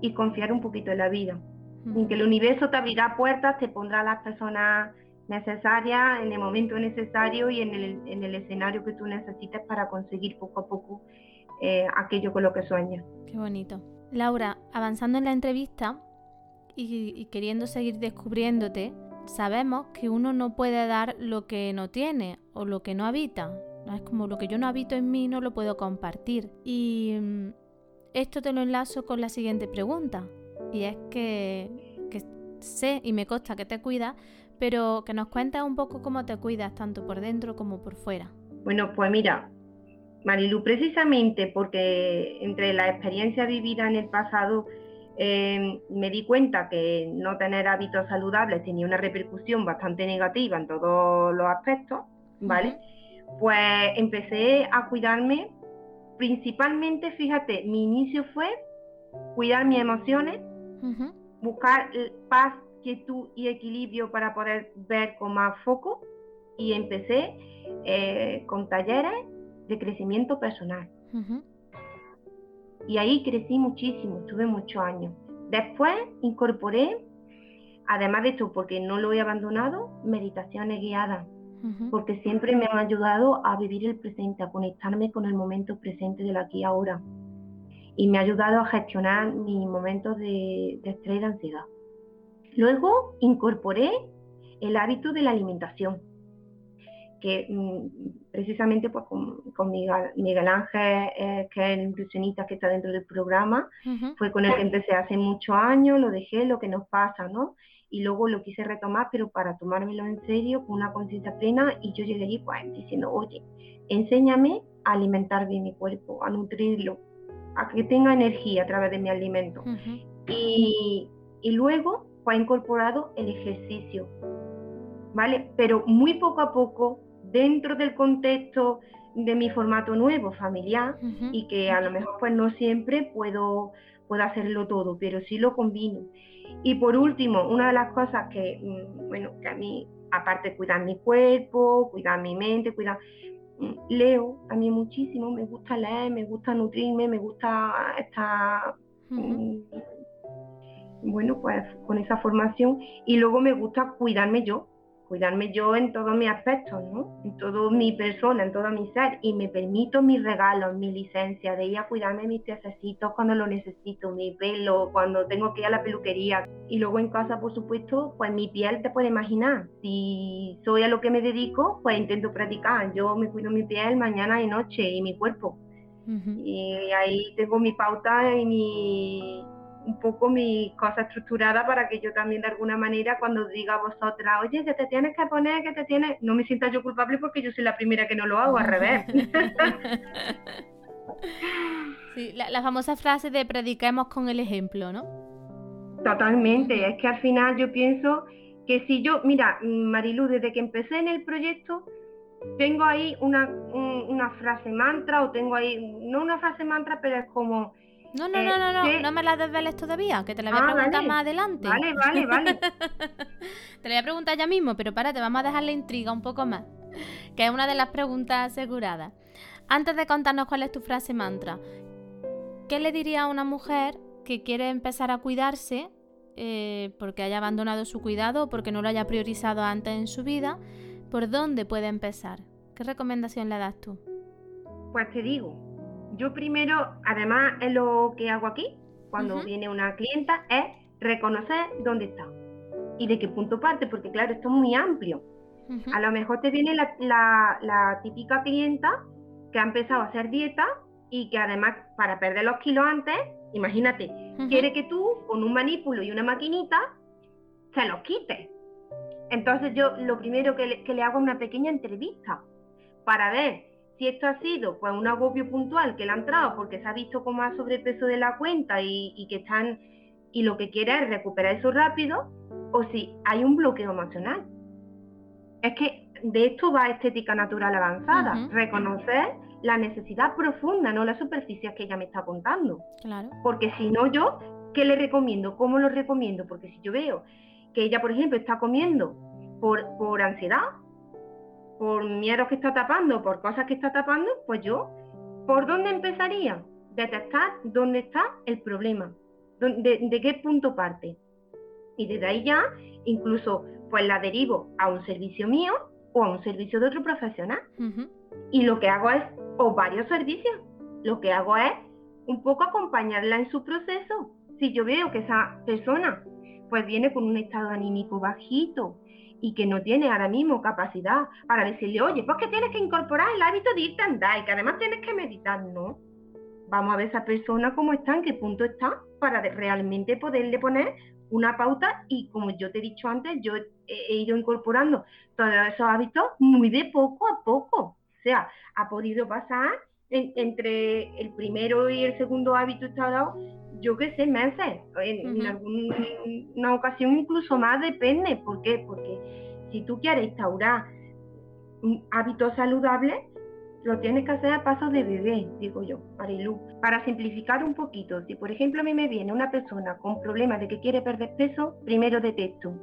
y confiar un poquito en la vida. En que el universo te abrirá puertas, te pondrá las personas necesarias en el momento necesario y en el, escenario que tú necesites para conseguir poco a poco eh, aquello con lo que sueñas. Qué bonito. Laura, avanzando en la entrevista, y, queriendo seguir descubriéndote, sabemos que uno no puede dar lo que no tiene o lo que no habita. Es como lo que yo no habito en mí no lo puedo compartir. Y mm, esto te lo enlazo con la siguiente pregunta. Y es que, sé y me consta que te cuidas, pero que nos cuentes un poco cómo te cuidas tanto por dentro como por fuera. Bueno, pues mira, Marilu, precisamente porque entre la experiencia vivida en el pasado Em, me di cuenta que no tener hábitos saludables tenía una repercusión bastante negativa en todos los aspectos, ¿vale? Pues empecé a cuidarme, principalmente, fíjate, mi inicio fue cuidar mis emociones, buscar paz, quietud y equilibrio para poder ver con más foco. Y empecé eh, con talleres de crecimiento personal. Y ahí crecí muchísimo, estuve muchos años. Después incorporé, además de esto, porque no lo he abandonado, meditaciones guiadas, porque siempre me han ayudado a vivir el presente, a conectarme con el momento presente del aquí y ahora. Y me ha ayudado a gestionar mis momentos de, de estrés y de ansiedad. Luego incorporé el hábito de la alimentación que mm, precisamente pues, con, Miguel, Ángel, eh, que es el nutricionista que está dentro del programa, fue con el que empecé hace muchos años, lo dejé, lo que nos pasa, ¿no? Y luego lo quise retomar, pero para tomármelo en serio, con una conciencia plena, y yo llegué allí pues diciendo, oye, enséñame a alimentar bien mi cuerpo, a nutrirlo, a que tenga energía a través de mi alimento. y, y luego fue incorporado el ejercicio, ¿vale? Pero muy poco a poco dentro del contexto de mi formato nuevo, familiar, y que a lo mejor pues no siempre puedo, puedo hacerlo todo, pero sí lo combino. Y por último, una de las cosas que, mm, bueno, que a mí, aparte de cuidar mi cuerpo, cuidar mi mente, cuidar, mm, leo a mí muchísimo, me gusta leer, me gusta nutrirme, me gusta estar, mm, bueno, pues con esa formación. Y luego me gusta cuidarme yo, cuidarme yo en todos mis aspectos, ¿no? En toda mi persona, en todo mi ser, y me permito mis regalos, mi licencia, de ir a cuidarme mis piececitos cuando lo necesito, mi pelo, cuando tengo que ir a la peluquería. Y luego en casa, por supuesto, pues mi piel te puede imaginar. Si soy a lo que me dedico, pues intento practicar. Yo me cuido mi piel mañana y noche y mi cuerpo. Y ahí tengo mi pauta y mi un poco mi cosa estructurada para que yo también de alguna manera cuando diga a vosotras, oye, que te tienes que poner, que te tienes, no me sienta yo culpable porque yo soy la primera que no lo hago, al revés. sí, la, famosa frase de prediquemos con el ejemplo, ¿no? Totalmente, es que al final yo pienso que si yo, mira, Marilu, desde que empecé en el proyecto, tengo ahí una, una frase mantra o tengo ahí, no una frase mantra, pero es como no, no, no, no, no, no me la desveles todavía, que te la voy a ah, preguntar más adelante. Vale, vale, vale. te la voy a preguntar ya mismo, pero párate, vamos a dejar la intriga un poco más, que es una de las preguntas aseguradas. Antes de contarnos cuál es tu frase mantra, ¿qué le diría a una mujer que quiere empezar a cuidarse eh, porque haya abandonado su cuidado o porque no lo haya priorizado antes en su vida? ¿Por dónde puede empezar? ¿Qué recomendación le das tú? Pues te digo, yo primero, además es lo que hago aquí, cuando viene una clienta, es reconocer dónde está. y de qué punto parte, porque claro, esto es muy amplio. A lo mejor te viene la, típica clienta que ha empezado a hacer dieta y que además para perder los kilos antes, imagínate, quiere que tú con un manípulo y una maquinita se los quites. Entonces yo lo primero que le, que le hago es una pequeña entrevista para ver si esto ha sido pues un agobio puntual que le ha entrado porque se ha visto como más sobrepeso de la cuenta y, que están y lo que quiere es recuperar eso rápido, o si hay un bloqueo emocional. Es que de esto va estética natural avanzada, reconocer la necesidad profunda, no la superficie que ella me está contando. Claro. Porque si no yo, ¿qué le recomiendo? ¿Cómo lo recomiendo? Porque si yo veo que ella, por ejemplo, está comiendo por, por ansiedad, por miedos que está tapando, por cosas que está tapando, pues yo, ¿por dónde empezaría? Detectar dónde está el problema, de, qué punto parte. Y desde ahí ya, incluso, pues la derivo a un servicio mío o a un servicio de otro profesional. Y lo que hago es, o varios servicios, lo que hago es un poco acompañarla en su proceso. Si yo veo que esa persona pues viene con un estado anímico bajito, y que no tiene ahora mismo capacidad para decirle, oye, pues que tienes que incorporar el hábito de irte a andar y que además tienes que meditar, no. Vamos a ver esa persona cómo está, en qué punto está, para realmente poderle poner una pauta y como yo te he dicho antes, yo he, ido incorporando todos esos hábitos muy de poco a poco. O sea, ha podido pasar entre el primero y el segundo hábito instalado yo qué sé, meses, en, en alguna ocasión incluso más depende. ¿Por qué? Porque si tú quieres instaurar un hábito saludable, lo tienes que hacer a pasos de bebé, digo yo, Marilu. Para simplificar un poquito, si por ejemplo a mí me viene una persona con problemas de que quiere perder peso, primero detecto.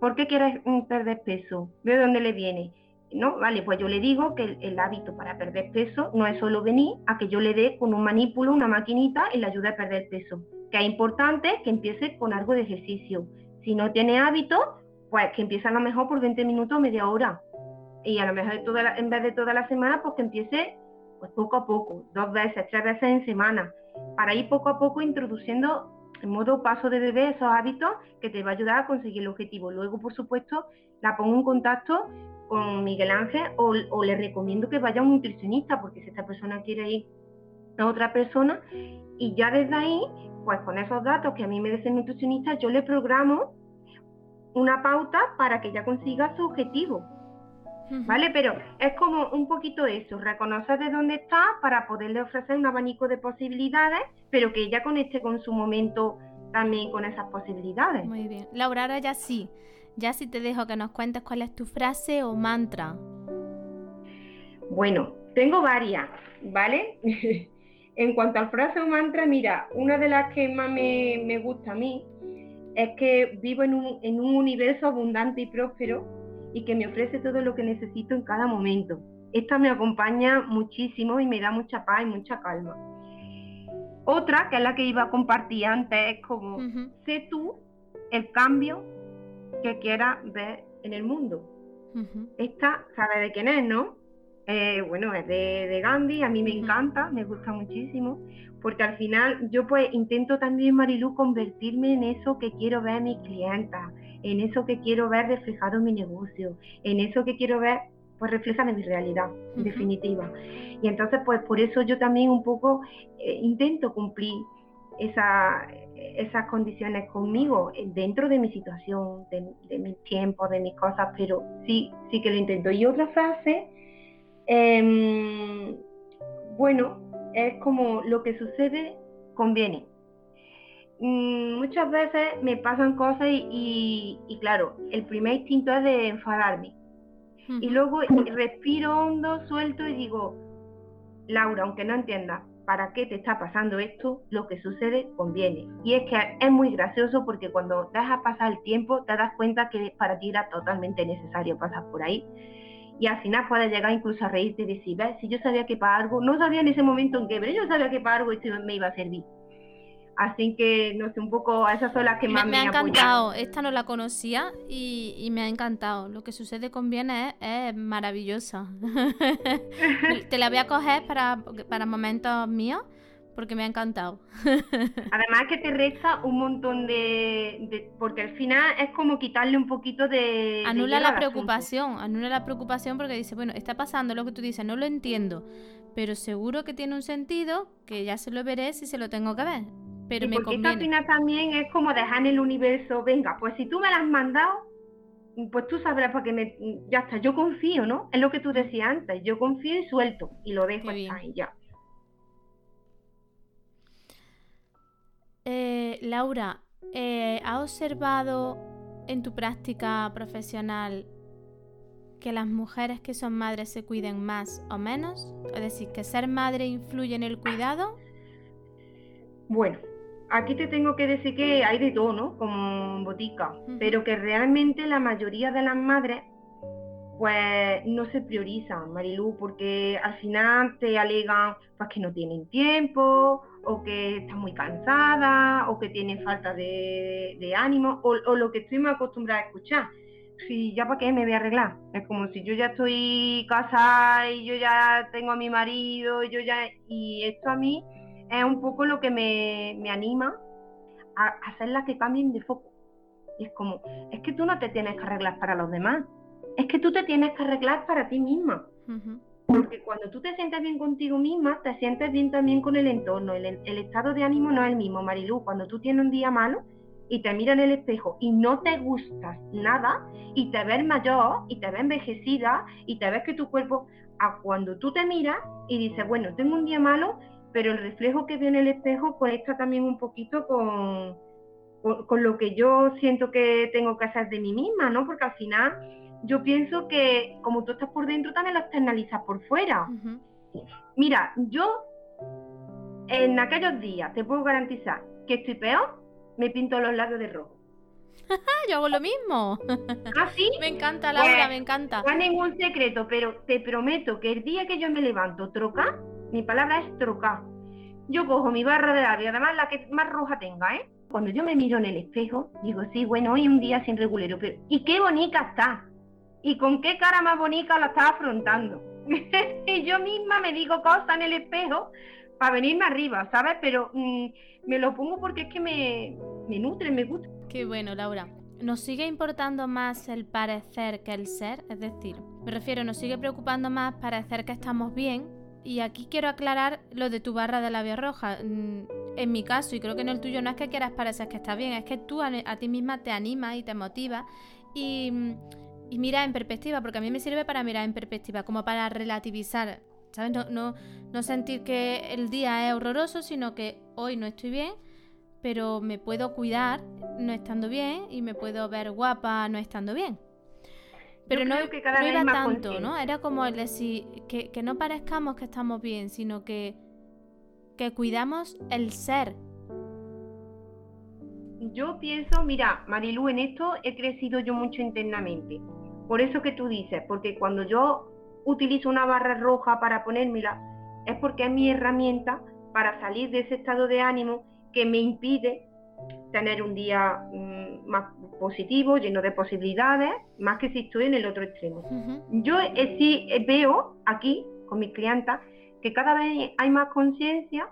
¿Por qué quieres mm, perder peso? ¿De dónde le viene? No, vale, pues yo le digo que el, hábito para perder peso no es solo venir a que yo le dé con un manípulo, una maquinita y le ayude a perder peso. Que es importante que empiece con algo de ejercicio. Si no tiene hábito, pues que empiece a lo mejor por 20 minutos media hora. Y a lo mejor en vez de toda la semana, pues que empiece pues poco a poco, dos veces, tres veces en semana, para ir poco a poco introduciendo en modo paso de bebé esos hábitos que te va a ayudar a conseguir el objetivo. Luego, por supuesto, la pongo en contacto con Miguel Ángel o, le recomiendo que vaya a un nutricionista, porque si esta persona quiere ir a otra persona, y ya desde ahí, pues con esos datos que a mí me dice el nutricionista, yo le programo una pauta para que ella consiga su objetivo. ¿Vale? Pero es como un poquito eso, reconocer de dónde está para poderle ofrecer un abanico de posibilidades, pero que ella conecte con su momento también con esas posibilidades. Muy bien. Laura, ahora ya sí. Ya sí te dejo que nos cuentes cuál es tu frase o mantra. Bueno, tengo varias, ¿vale? en cuanto al frase o mantra, mira, una de las que más me, gusta a mí es que vivo en un, en un universo abundante y próspero y que me ofrece todo lo que necesito en cada momento. Esta me acompaña muchísimo y me da mucha paz y mucha calma. Otra, que es la que iba a compartir antes, es como, sé tú el cambio que quiera ver en el mundo. Esta, ¿sabe de quién es, no? Eh, bueno, es de, Gandhi, a mí me encanta, me gusta muchísimo, porque al final yo pues intento también, Marilu, convertirme en eso que quiero ver en mis clientas, en eso que quiero ver reflejado en mi negocio, en eso que quiero ver pues reflejado en mi realidad, en definitiva. Y entonces pues por eso yo también un poco eh, intento cumplir esa, esas condiciones conmigo eh, dentro de mi situación, de, mi tiempo, de mis cosas, pero sí, sí que lo intento. Y otra frase, em, bueno, es como lo que sucede conviene. Mm, muchas veces me pasan cosas y, claro, el primer instinto es de enfadarme. Y luego respiro hondo, suelto y digo, Laura, aunque no entiendas, para qué te está pasando esto, lo que sucede conviene. Y es que es muy gracioso porque cuando dejas pasar el tiempo te das cuenta que para ti era totalmente necesario pasar por ahí. Y al final puedes llegar incluso a reírte y decir, ves, si yo sabía que para algo, no sabía en ese momento en qué, pero yo sabía que para algo esto me iba a servir. Así que, no sé, un poco, esas son las que más me, me ha encantado. Esta no la conocía y, me ha encantado. Lo que sucede con bienes es, maravillosa. Te la voy a coger para, para momentos míos porque me ha encantado. Además que te resta un montón de, porque al final es como quitarle un poquito de... Anula la preocupación, anula la preocupación porque dice, bueno, está pasando lo que tú dices, no lo entiendo, pero seguro que tiene un sentido que ya se lo veré si se lo tengo que ver. Pero me porque al final también es como dejar en el universo, venga, pues si tú me la has mandado, pues tú sabrás porque me, ya está, yo confío, ¿no? Es lo que tú decías antes, yo confío y suelto y lo dejo ahí ya. Eh, Laura, eh, ¿has observado en tu práctica profesional que las mujeres que son madres se cuiden más o menos? Es decir, que ser madre influye en el cuidado. Bueno, aquí te tengo que decir que hay de todo, ¿no? Como botica, pero que realmente la mayoría de las madres pues no se priorizan, Marilu, porque al final te alegan pues que no tienen tiempo, o que están muy cansadas, o que tienen falta de, ánimo, o, lo que estoy muy acostumbrada a escuchar. Si ya para qué me voy a arreglar. Es como si yo ya estoy casada y yo ya tengo a mi marido, y yo ya. Y esto a mí es un poco lo que me, anima a hacerlas que cambien de foco. Y es como, es que tú no te tienes que arreglar para los demás, es que tú te tienes que arreglar para ti misma. Porque cuando tú te sientes bien contigo misma, te sientes bien también con el entorno. El, estado de ánimo no es el mismo, Marilu. Cuando tú tienes un día malo y te miras en el espejo y no te gustas nada y te ves mayor y te ves envejecida y te ves que tu cuerpo, a cuando tú te miras y dices, bueno, tengo un día malo, pero el reflejo que veo en el espejo conecta también un poquito con, con, lo que yo siento que tengo que hacer de mí misma, ¿no? Porque al final yo pienso que como tú estás por dentro, también lo externalizas por fuera. Mira, yo en aquellos días te puedo garantizar que estoy peor, me pinto los labios de rojo. yo hago lo mismo. ¿Ah, sí? Me encanta, Laura, pues, me encanta. No hay ningún secreto, pero te prometo que el día que yo me levanto troca, mi palabra es trocar. Yo cojo mi barra de labio, además la que más roja tenga, ¿eh? Cuando yo me miro en el espejo, digo, sí, bueno, hoy un día sin regulero, pero ¿y qué bonita está? ¿Y con qué cara más bonita la está afrontando? y yo misma me digo cosas en el espejo para venirme arriba, ¿sabes? Pero mm, me lo pongo porque es que me, me nutre, me gusta. Qué bueno, Laura. ¿Nos sigue importando más el parecer que el ser? Es decir, me refiero, ¿nos sigue preocupando más parecer que estamos bien y aquí quiero aclarar lo de tu barra de labio roja. Mm, en mi caso, y creo que en el tuyo, no es que quieras parecer que está bien, es que tú a, ti misma te animas y te motivas y, y miras en perspectiva, porque a mí me sirve para mirar en perspectiva, como para relativizar, ¿sabes? No, no, no sentir que el día es horroroso, sino que hoy no estoy bien, pero me puedo cuidar no estando bien y me puedo ver guapa no estando bien. Pero no, que cada era tanto, ¿no? Era como el decir que, que, no parezcamos que estamos bien, sino que, que cuidamos el ser. Yo pienso, mira, Marilu, en esto he crecido yo mucho internamente. Por eso que tú dices, porque cuando yo utilizo una barra roja para ponérmela, es porque es mi herramienta para salir de ese estado de ánimo que me impide tener un día mm, más positivo, lleno de posibilidades, más que si estoy en el otro extremo. Yo eh, sí eh, veo aquí con mis clientas que cada vez hay más conciencia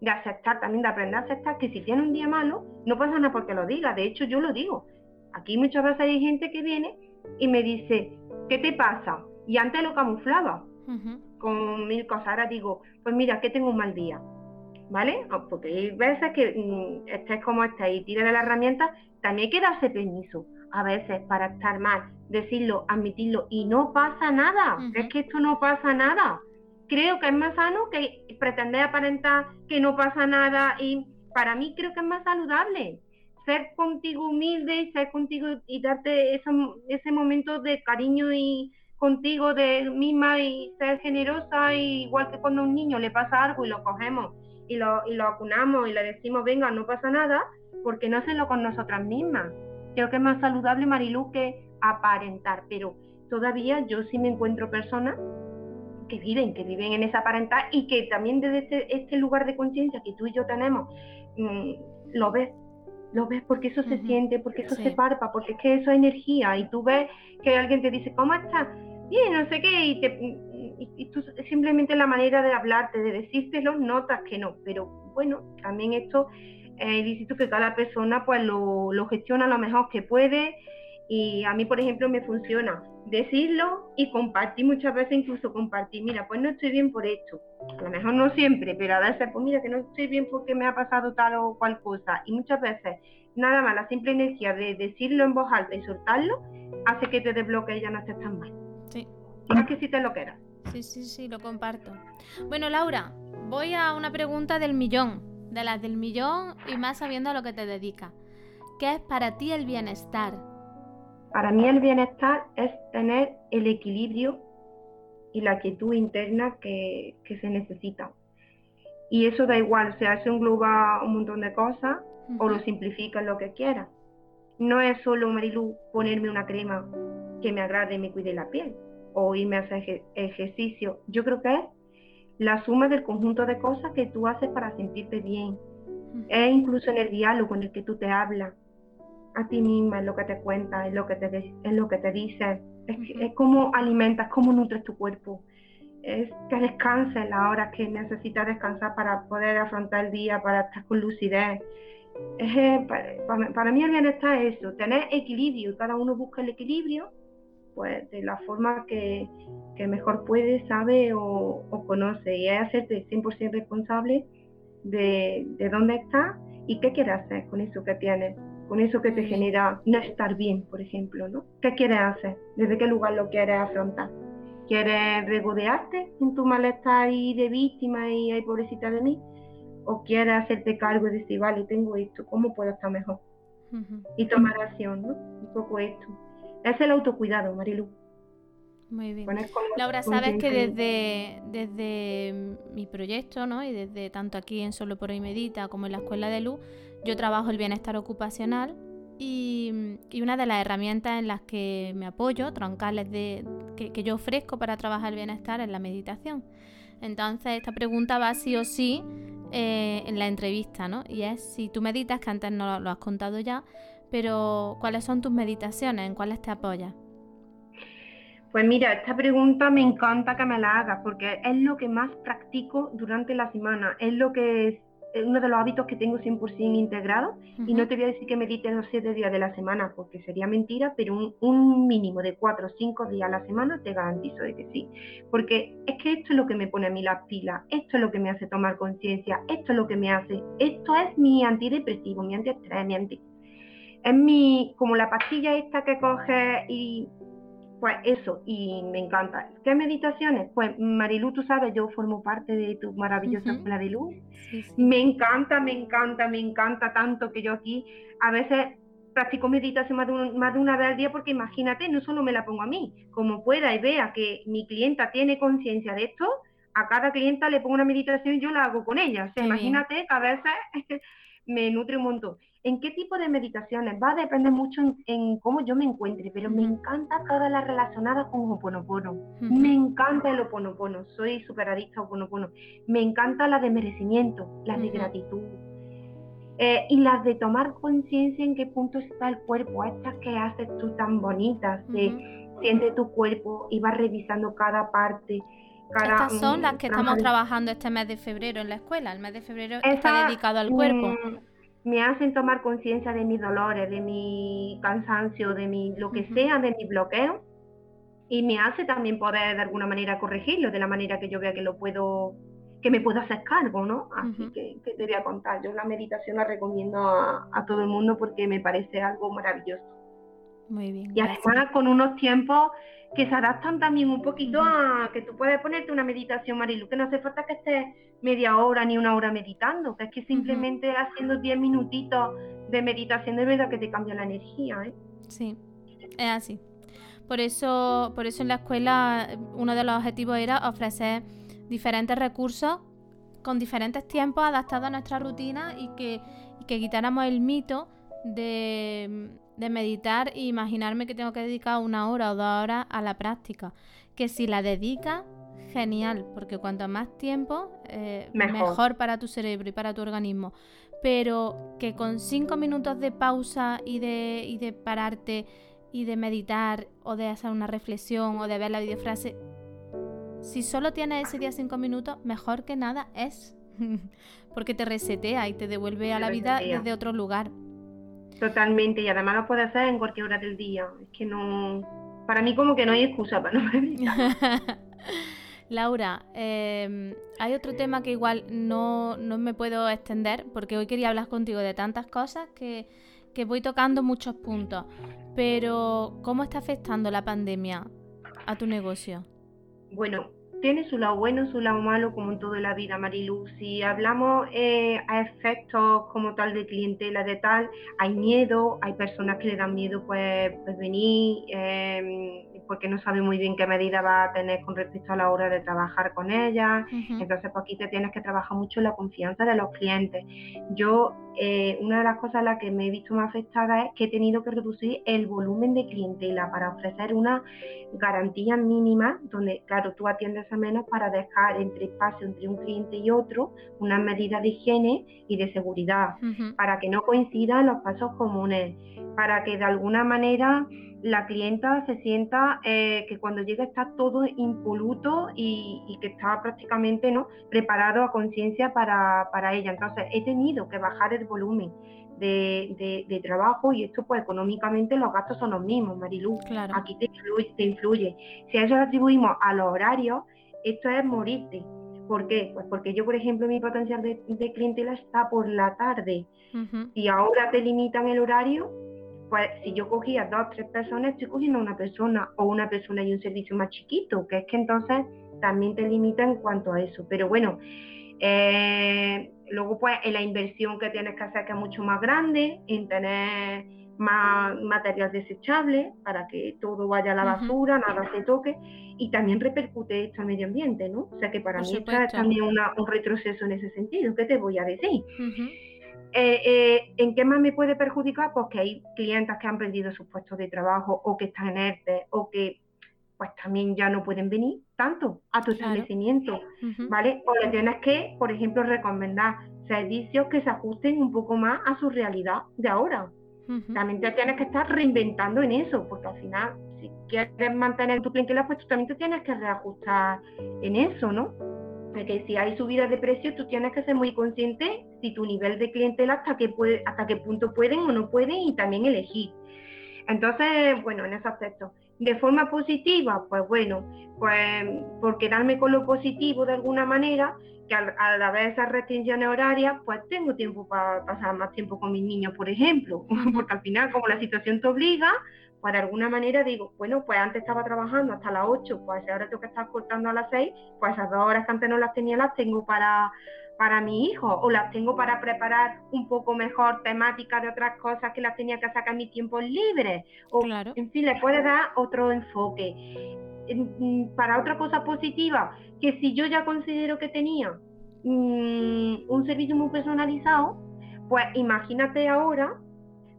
de aceptar, también de aprender a aceptar que si tiene un día malo, no pasa nada porque lo diga, de hecho yo lo digo. Aquí muchas veces hay gente que viene y me dice, ¿qué te pasa? Y antes lo camuflaba con mil cosas, ahora digo, pues mira, que tengo un mal día ¿vale? Porque hay veces que mm, estés como estés y tires de la herramienta, también hay que darse permiso a veces para estar mal, decirlo, admitirlo y no pasa nada, es que esto no pasa nada. Creo que es más sano que pretender aparentar que no pasa nada y para mí creo que es más saludable ser contigo humilde y ser contigo y darte ese, ese momento de cariño y contigo de misma y ser generosa igual que cuando a un niño le pasa algo y lo cogemos y lo, y lo acunamos y le decimos, venga, no pasa nada, porque no hacerlo con nosotras mismas. Creo que es más saludable, Marilu, que aparentar, pero todavía yo sí me encuentro personas que viven, que viven en esa aparentar y que también desde este, este lugar de conciencia que tú y yo tenemos, mm, lo ves, lo ves porque eso se siente, porque eso se parpa, porque es que eso es energía y tú ves que alguien te dice, ¿cómo estás? Bien, no sé qué, y te, y, tú simplemente la manera de hablarte, de decírtelo, notas que no, pero bueno, también esto, eh, dices tú que cada persona pues lo, lo gestiona lo mejor que puede y a mí, por ejemplo, me funciona decirlo y compartir muchas veces, incluso compartir, mira, pues no estoy bien por esto. A lo mejor no siempre, pero a veces, pues mira, que no estoy bien porque me ha pasado tal o cual cosa. Y muchas veces, nada más, la simple energía de decirlo en voz alta y soltarlo, hace que te desbloquees y ya no estés tan mal. Sí. Es que si te lo quieras. Sí, sí, sí, lo comparto. Bueno, Laura, voy a una pregunta del millón, de las del millón y más sabiendo a lo que te dedicas. ¿Qué es para ti el bienestar? Para mí el bienestar es tener el equilibrio y la quietud interna que, se necesita. Y eso da igual, o sea, se engloba un montón de cosas o lo simplifica en lo que quiera. No es solo, Marilu, ponerme una crema que me agrade y me cuide la piel o irme a hacer ejercicio. Yo creo que es la suma del conjunto de cosas que tú haces para sentirte bien. Es incluso en el diálogo en el que tú te hablas, a ti misma, en lo que te cuentas, en lo que te, en lo que te dices. Es, es como alimentas, cómo nutres tu cuerpo. Es que descanses en las horas que necesitas descansar para poder afrontar el día, para estar con lucidez. Es, eh, para, mí el bienestar es eso, tener equilibrio. Cada uno busca el equilibrio pues de la forma que, mejor puede, sabe o, conoce. Y es hacerte 100% responsable de, de dónde estás y qué quieres hacer con eso que tienes con eso que te genera no estar bien, por ejemplo, ¿no? ¿Qué quieres hacer? ¿Desde qué lugar lo quieres afrontar? ¿Quieres regodearte en tu malestar y de víctima y ay pobrecita de mí? ¿O quieres hacerte cargo y decir, vale, tengo esto, ¿cómo puedo estar mejor? Y tomar acción, ¿no? Un poco esto. Es el autocuidado, Marilu. Muy bien. Laura, sabes que desde, desde mi proyecto, ¿no? Y desde tanto aquí en Solo por hoy Medita como en la Escuela de Luz, yo trabajo el bienestar ocupacional y, una de las herramientas en las que me apoyo, troncales de, que, yo ofrezco para trabajar el bienestar, es la meditación. Entonces, esta pregunta va sí o sí eh, en la entrevista, ¿no? Y es si tú meditas, que antes no lo has contado ya, pero ¿cuáles son tus meditaciones? ¿En cuáles te apoyas? Pues mira, esta pregunta me encanta que me la hagas porque es lo que más practico durante la semana, es lo que es uno de los hábitos que tengo 100% integrado y no te voy a decir que medite los siete días de la semana porque sería mentira, pero un, mínimo de cuatro o cinco días a la semana te garantizo de que sí, porque es que esto es lo que me pone a mí las pilas, esto es lo que me hace tomar conciencia, esto es lo que me hace, esto es mi antidepresivo, mi antiestrés, mi anti... Es mi, como la pastilla esta que coge y pues eso, y me encanta. ¿Qué meditaciones? Pues Marilu, tú sabes, yo formo parte de tu maravillosa escuela de luz. Me encanta, me encanta, me encanta tanto que yo aquí a veces practico meditación más de, más de una vez al día porque imagínate, no solo me la pongo a mí, como pueda y vea que mi clienta tiene conciencia de esto, a cada clienta le pongo una meditación y yo la hago con ella. O sea, imagínate que a veces me nutre un montón. ¿En qué tipo de meditaciones? Va a depender mucho en, cómo yo me encuentre, pero me encanta todas las relacionadas con Hoponopono. Me encanta el Hoponopono, soy súper adicta a Hoponopono. Me encanta la de merecimiento, las de gratitud. Eh, y las de tomar conciencia en qué punto está el cuerpo, estas que haces tú tan bonitas, de siente tu cuerpo y vas revisando cada parte. Cada, Estas son las que estamos trabajando este mes de febrero en la escuela. El mes de febrero está dedicado al cuerpo. Me hacen tomar conciencia de mis dolores, de mi cansancio, de mi lo que sea, de mi bloqueo y me hace también poder de alguna manera corregirlo de la manera que yo vea que lo puedo que me puedo hacer cargo, ¿no? Así que, te voy a contar. Yo la meditación la recomiendo a, a, todo el mundo porque me parece algo maravilloso. Muy bien. Y además con unos tiempos que se adaptan también un poquito a que tú puedes ponerte una meditación, Marilu, que no hace falta que estés media hora ni una hora meditando, que es que simplemente haciendo 10 minutitos de meditación de verdad que te cambia la energía. ¿eh? Sí, es así. Por eso, por eso en la escuela uno de los objetivos era ofrecer diferentes recursos con diferentes tiempos adaptados a nuestra rutina y que, y que quitáramos el mito de de meditar e imaginarme que tengo que dedicar una hora o dos horas a la práctica. Que si la dedicas, genial, porque cuanto más tiempo, eh, mejor. para tu cerebro y para tu organismo. Pero que con cinco minutos de pausa y de, y de pararte y de meditar o de hacer una reflexión o de ver la videofrase, si solo tienes ese día cinco minutos, mejor que nada es. Porque te resetea y te devuelve a la vida desde otro lugar. Totalmente, y además lo puedes hacer en cualquier hora del día. Es que no. Para mí, como que no hay excusa para no meditar. Laura, em, hay otro tema que igual no, no, me puedo extender porque hoy quería hablar contigo de tantas cosas que, que voy tocando muchos puntos. Pero, ¿cómo está afectando la pandemia a tu negocio? Bueno, tiene su lado bueno, su lado malo, como en toda la vida, Marilu. Si hablamos eh, a efectos como tal de clientela, de tal, hay miedo, hay personas que le dan miedo pues, pues venir, eh, porque no sabe muy bien qué medida va a tener con respecto a la hora de trabajar con ella. Entonces, pues aquí te tienes que trabajar mucho en la confianza de los clientes. Yo, eh, una de las cosas a las que me he visto más afectada es que he tenido que reducir el volumen de clientela para ofrecer una garantía mínima, donde, claro, tú atiendes a menos para dejar entre espacio entre un cliente y otro una medida de higiene y de seguridad, para que no coincidan los pasos comunes, para que de alguna manera la clienta se sienta eh, que cuando llega está todo impoluto y, que está prácticamente ¿no? preparado a conciencia para, ella. Entonces he tenido que bajar el volumen de, trabajo y esto pues económicamente los gastos son los mismos, Marilú. Aquí te influye, te influye. Si a eso lo atribuimos a los horarios, esto es morirte. ¿Por qué? Pues porque yo, por ejemplo, mi potencial de, clientela está por la tarde y ahora te limitan el horario, pues si yo cogía dos o tres personas, estoy cogiendo una persona o una persona y un servicio más chiquito, que es que entonces también te limita en cuanto a eso. Pero bueno, eh, luego pues en la inversión que tienes que hacer que es mucho más grande, en tener más material desechable para que todo vaya a la basura, nada se toque y también repercute esto al medio ambiente, ¿no? O sea que para mí es también un retroceso en ese sentido, ¿qué te voy a decir? Eh, eh, ¿En qué más me puede perjudicar? Pues que hay clientes que han perdido sus puestos de trabajo o que están en ERTE o que pues también ya no pueden venir tanto a tu establecimiento, ¿vale? O le tienes que, por ejemplo, recomendar servicios que se ajusten un poco más a su realidad de ahora. También te tienes que estar reinventando en eso, porque al final, si quieres mantener tu clientela, pues tú también te tienes que reajustar en eso, ¿no? que si hay subidas de precios, tú tienes que ser muy consciente si tu nivel de clientela hasta qué, puede, hasta qué punto pueden o no pueden y también elegir. Entonces, bueno, en ese aspecto. De forma positiva, pues bueno, pues por quedarme con lo positivo de alguna manera, que al, al haber esas restricciones horarias, pues tengo tiempo para pasar más tiempo con mis niños, por ejemplo, porque al final como la situación te obliga, pues de alguna manera digo, bueno, pues antes estaba trabajando hasta las 8, pues ahora tengo que estar cortando a las 6, pues esas dos horas que antes no las tenía las tengo para, para mi hijo o las tengo para preparar un poco mejor temáticas de otras cosas que las tenía que sacar en mi tiempo libre. O, En fin, le puede dar otro enfoque. Mm, para otra cosa positiva, que si yo ya considero que tenía mm, un servicio muy personalizado, pues imagínate ahora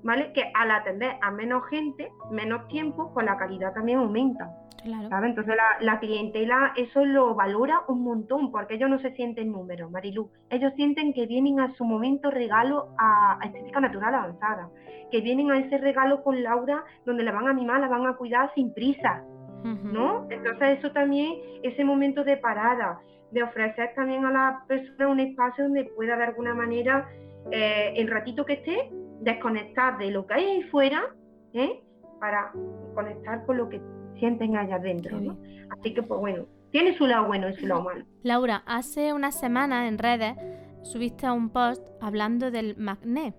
¿vale? Que al atender a menos gente, menos tiempo, pues la calidad también aumenta. Claro. Entonces la, clientela eso lo valora un montón, porque ellos no se sienten números, Marilu. Ellos sienten que vienen a su momento regalo a, estética natural avanzada, que vienen a ese regalo con Laura donde la van a mimar, la van a cuidar sin prisa, ¿no? Entonces eso también, ese momento de parada, de ofrecer también a la persona un espacio donde pueda de alguna manera, eh, el ratito que esté, desconectar de lo que hay ahí fuera ¿eh? para conectar con lo que sienten allá adentro. Así que, pues bueno, tiene su lado bueno y su lado malo. Laura, hace una semana en redes subiste un post hablando del magné.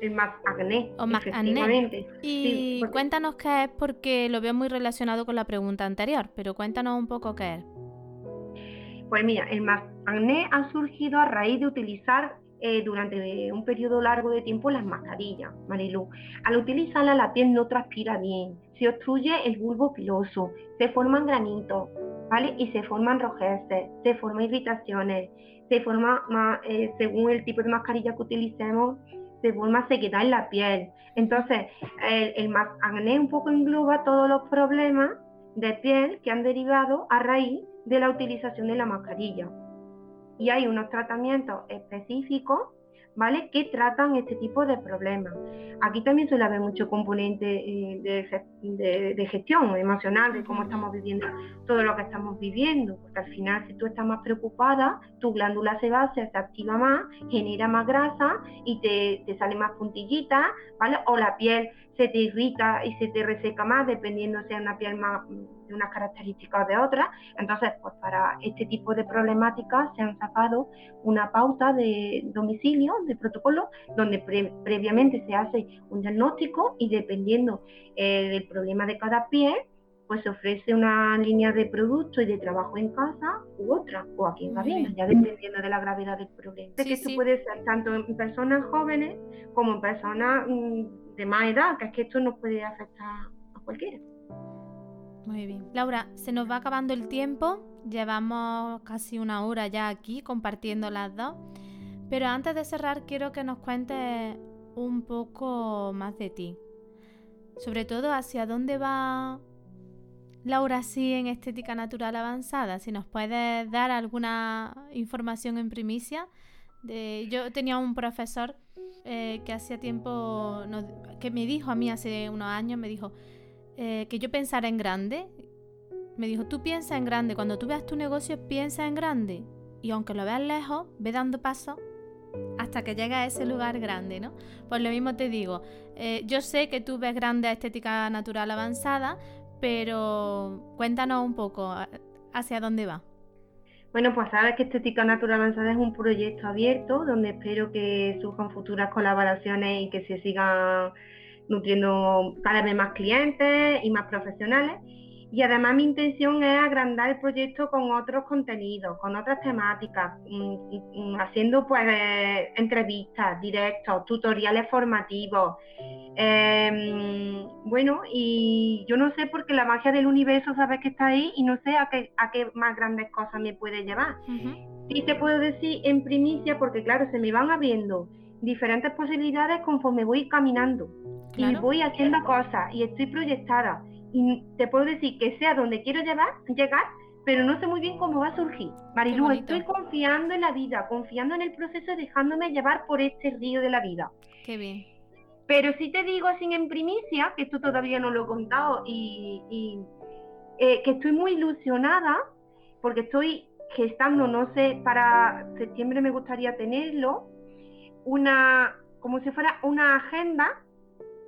El magné. O magné. Y cuéntanos qué es porque lo veo muy relacionado con la pregunta anterior, pero cuéntanos un poco qué es. Pues mira, el magné ha surgido a raíz de utilizar eh, durante un periodo largo de tiempo las mascarillas, Marilu. Al utilizarla la piel no transpira bien, se obstruye el bulbo piloso, se forman granitos, ¿vale? Y se forman rojeces, se forman irritaciones, se forma, eh, según el tipo de mascarilla que utilicemos, se forma sequedad en la piel. Entonces, el, el acné un poco engloba todos los problemas de piel que han derivado a raíz de la utilización de la mascarilla y hay unos tratamientos específicos, ¿vale? Que tratan este tipo de problemas. Aquí también suele haber mucho componente eh, de, gestión emocional, de cómo estamos viviendo todo lo que estamos viviendo, porque al final si tú estás más preocupada, tu glándula sebácea se activa más, genera más grasa y te, te sale más puntillita, ¿vale? O la piel se te irrita y se te reseca más, dependiendo si es una piel más de unas características de otras. Entonces, pues para este tipo de problemáticas se han sacado una pauta de domicilio, de protocolo, donde previamente se hace un diagnóstico y dependiendo eh, del problema de cada piel, pues se ofrece una línea de producto y de trabajo en casa u otra, o aquí en cabina, ya dependiendo de la gravedad del problema. que esto puede ser tanto en personas jóvenes como en personas mm, de más edad, que es que esto nos puede afectar a cualquiera. Muy bien. Laura, se nos va acabando el tiempo. Llevamos casi una hora ya aquí compartiendo las dos. Pero antes de cerrar, quiero que nos cuentes un poco más de ti. Sobre todo hacia dónde va Laura sí en estética natural avanzada. Si nos puedes dar alguna información en primicia. Yo tenía un profesor eh, que hacía tiempo, que me dijo a mí hace unos años, me dijo eh, que yo pensara en grande. Me dijo, tú piensa en grande, cuando tú veas tu negocio, piensa en grande. Y aunque lo veas lejos, ve dando pasos hasta que llegue a ese lugar grande, ¿no? Pues lo mismo te digo, eh, yo sé que tú ves grande estética natural avanzada, pero cuéntanos un poco hacia dónde va. Bueno, pues sabes que Estética Natural Avanzada es un proyecto abierto donde espero que surjan futuras colaboraciones y que se sigan nutriendo cada vez más clientes y más profesionales. Y además mi intención es agrandar el proyecto con otros contenidos, con otras temáticas, mm, mm, haciendo pues entrevistas, directos, tutoriales formativos. Em, bueno, y yo no sé porque la magia del universo sabes que está ahí y no sé a qué, a qué más grandes cosas me puede llevar. Sí te puedo decir en primicia porque claro, se me van abriendo diferentes posibilidades conforme voy caminando y voy haciendo cosas y estoy proyectada y te puedo decir que sea donde quiero llevar, llegar, pero no sé muy bien cómo va a surgir. Marilu, estoy confiando en la vida, confiando en el proceso, dejándome llevar por este río de la vida. Qué bien. Pero si te digo así en primicia, que esto todavía no lo he contado, y, eh, que estoy muy ilusionada, porque estoy gestando, no sé, para septiembre me gustaría tenerlo, una, como si fuera una agenda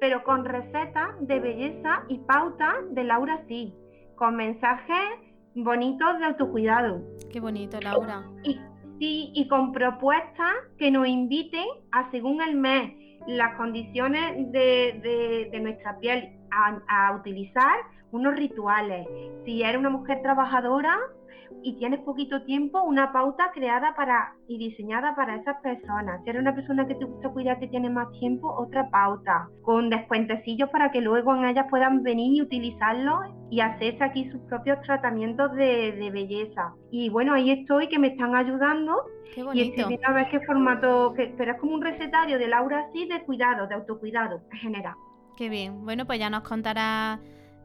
pero con recetas de belleza y pautas de Laura sí, con mensajes bonitos de autocuidado. Qué bonito, Laura. Y, sí, y con propuestas que nos inviten a, según el mes, las condiciones de, nuestra piel, a, a utilizar unos rituales. Si eres una mujer trabajadora, y tienes poquito tiempo, una pauta creada para y diseñada para esas personas. Si eres una persona que te gusta cuidarte y tienes más tiempo, otra pauta, con descuentecillos para que luego en ellas puedan venir y utilizarlo y hacerse aquí sus propios tratamientos de, belleza. Y bueno, ahí estoy, que me están ayudando. Qué bonito. Y estoy viendo a ver qué formato, que, pero es como un recetario de Laura sí de cuidado, de autocuidado en general. Qué bien. Bueno, pues ya nos contará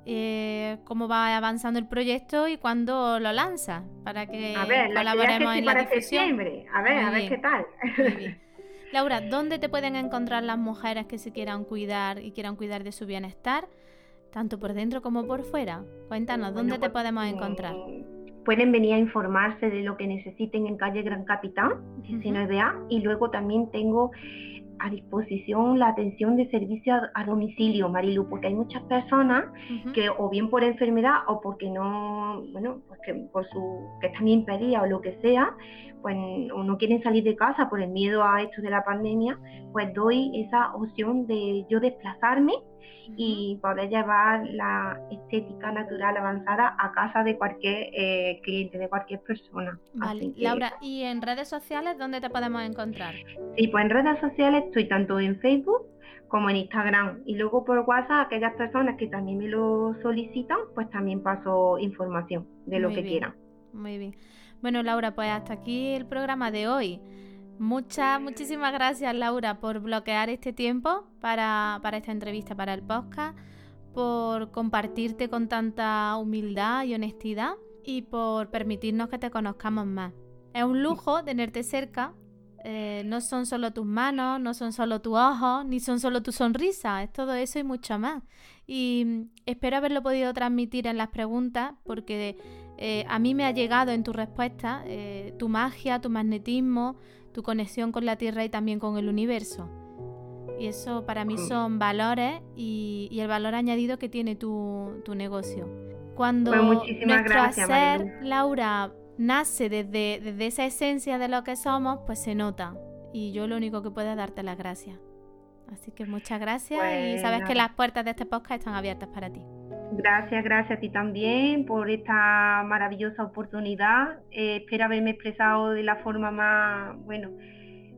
eh, cómo va avanzando el proyecto y cuándo lo lanza para que a ver, colaboremos en la difusión. A ver, a ver qué tal. Laura, ¿dónde te pueden encontrar las mujeres que se quieran cuidar y quieran cuidar de su bienestar, tanto por dentro como por fuera? Cuéntanos, ¿dónde te pues, podemos encontrar? Mm, pueden venir a informarse de lo que necesiten en calle Gran Capitán, 19A, y luego también tengo a disposición la atención de servicio a, domicilio, Marilu, porque hay muchas personas que o bien por enfermedad o porque no, bueno, pues que por su que están impedidas o lo que sea, pues o no quieren salir de casa por el miedo a esto de la pandemia, pues doy esa opción de yo desplazarme y poder llevar la estética natural avanzada a casa de cualquier eh, cliente, de cualquier persona. Vale, Laura, ¿y en redes sociales dónde te podemos encontrar? Sí, pues en redes sociales estoy tanto en Facebook como en Instagram. Y luego por WhatsApp, aquellas personas que también me lo solicitan, pues también paso información de lo que quieran. Muy bien. Bueno, Laura, pues hasta aquí el programa de hoy. Muchas, muchísimas gracias Laura por bloquear este tiempo para, esta entrevista, para el podcast, por compartirte con tanta humildad y honestidad y por permitirnos que te conozcamos más. Es un lujo tenerte cerca Eh, no son solo tus manos, no son solo tus ojos, ni son solo tu sonrisa, es todo eso y mucho más. Y mm, espero haberlo podido transmitir en las preguntas porque eh, a mí me ha llegado en tu respuesta eh, tu magia, tu magnetismo, tu conexión con la Tierra y también con el universo. Y eso para mí son valores y, el valor añadido que tiene tu, negocio. Cuando pues nuestro hacer, Laura, nace desde, desde esa esencia de lo que somos, pues se nota. Y yo lo único que puedo es darte las gracias. Así que muchas gracias y sabes que las puertas de este podcast están abiertas para ti. Gracias, gracias a ti también por esta maravillosa oportunidad. Eh, espero haberme expresado de la forma más, bueno,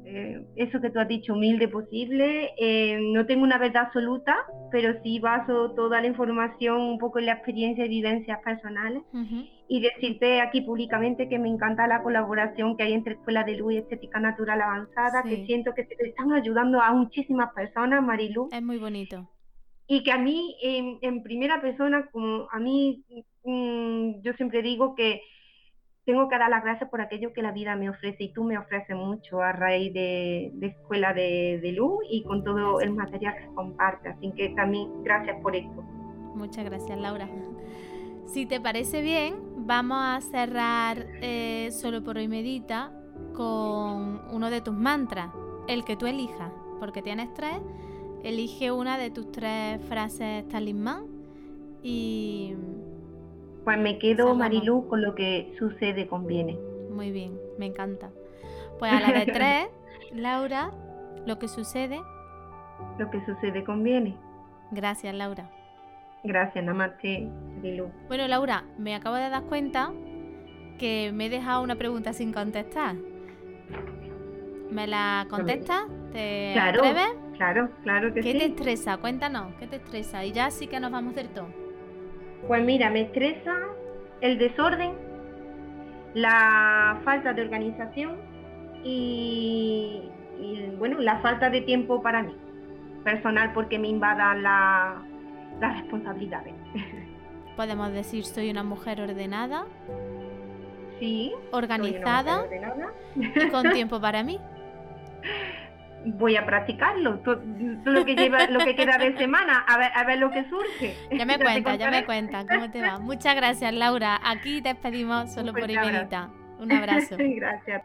eh, eso que tú has dicho, humilde posible. Eh, no tengo una verdad absoluta, pero sí baso toda la información un poco en la experiencia y vivencias personales. Y decirte aquí públicamente que me encanta la colaboración que hay entre Escuela de Luz y Estética Natural Avanzada, que siento que te están ayudando a muchísimas personas, Marilu. Es muy bonito. Y que a mí, en, primera persona, como a mí, mm, yo siempre digo que tengo que dar las gracias por aquello que la vida me ofrece y tú me ofreces mucho a raíz de, Escuela de, Luz y con todo el material que compartes. Así que también gracias por esto. Muchas gracias, Laura. Si te parece bien, vamos a cerrar eh, solo por hoy medita con uno de tus mantras, el que tú elijas, porque tienes tres. Elige una de tus tres frases talismán y pues me quedo, Marilú, con lo que sucede conviene. Muy bien, me encanta. Pues a la de tres, Laura, lo que sucede. Lo que sucede conviene. Gracias, Laura. Gracias, Namaste, Marilu. Bueno, Laura, me acabo de dar cuenta que me he dejado una pregunta sin contestar. ¿Me la contestas? ¿Te claro, atreves? Claro, claro que sí. ¿Qué te estresa? Cuéntanos, ¿qué te estresa? Y ya sí que nos vamos hacer todo. Pues mira, me estresa el desorden, la falta de organización y, bueno, la falta de tiempo para mí, personal, porque me invadan las responsabilidades. Podemos decir, soy una mujer ordenada. Sí. Organizada. Y con tiempo para mí. Voy a practicarlo. Todo, lo que lleva lo que queda de semana a ver a ver lo que surge. Ya me cuenta ya me cuenta cómo te va muchas gracias Laura. Aquí te despedimos solo por Imenita un abrazo. Gracias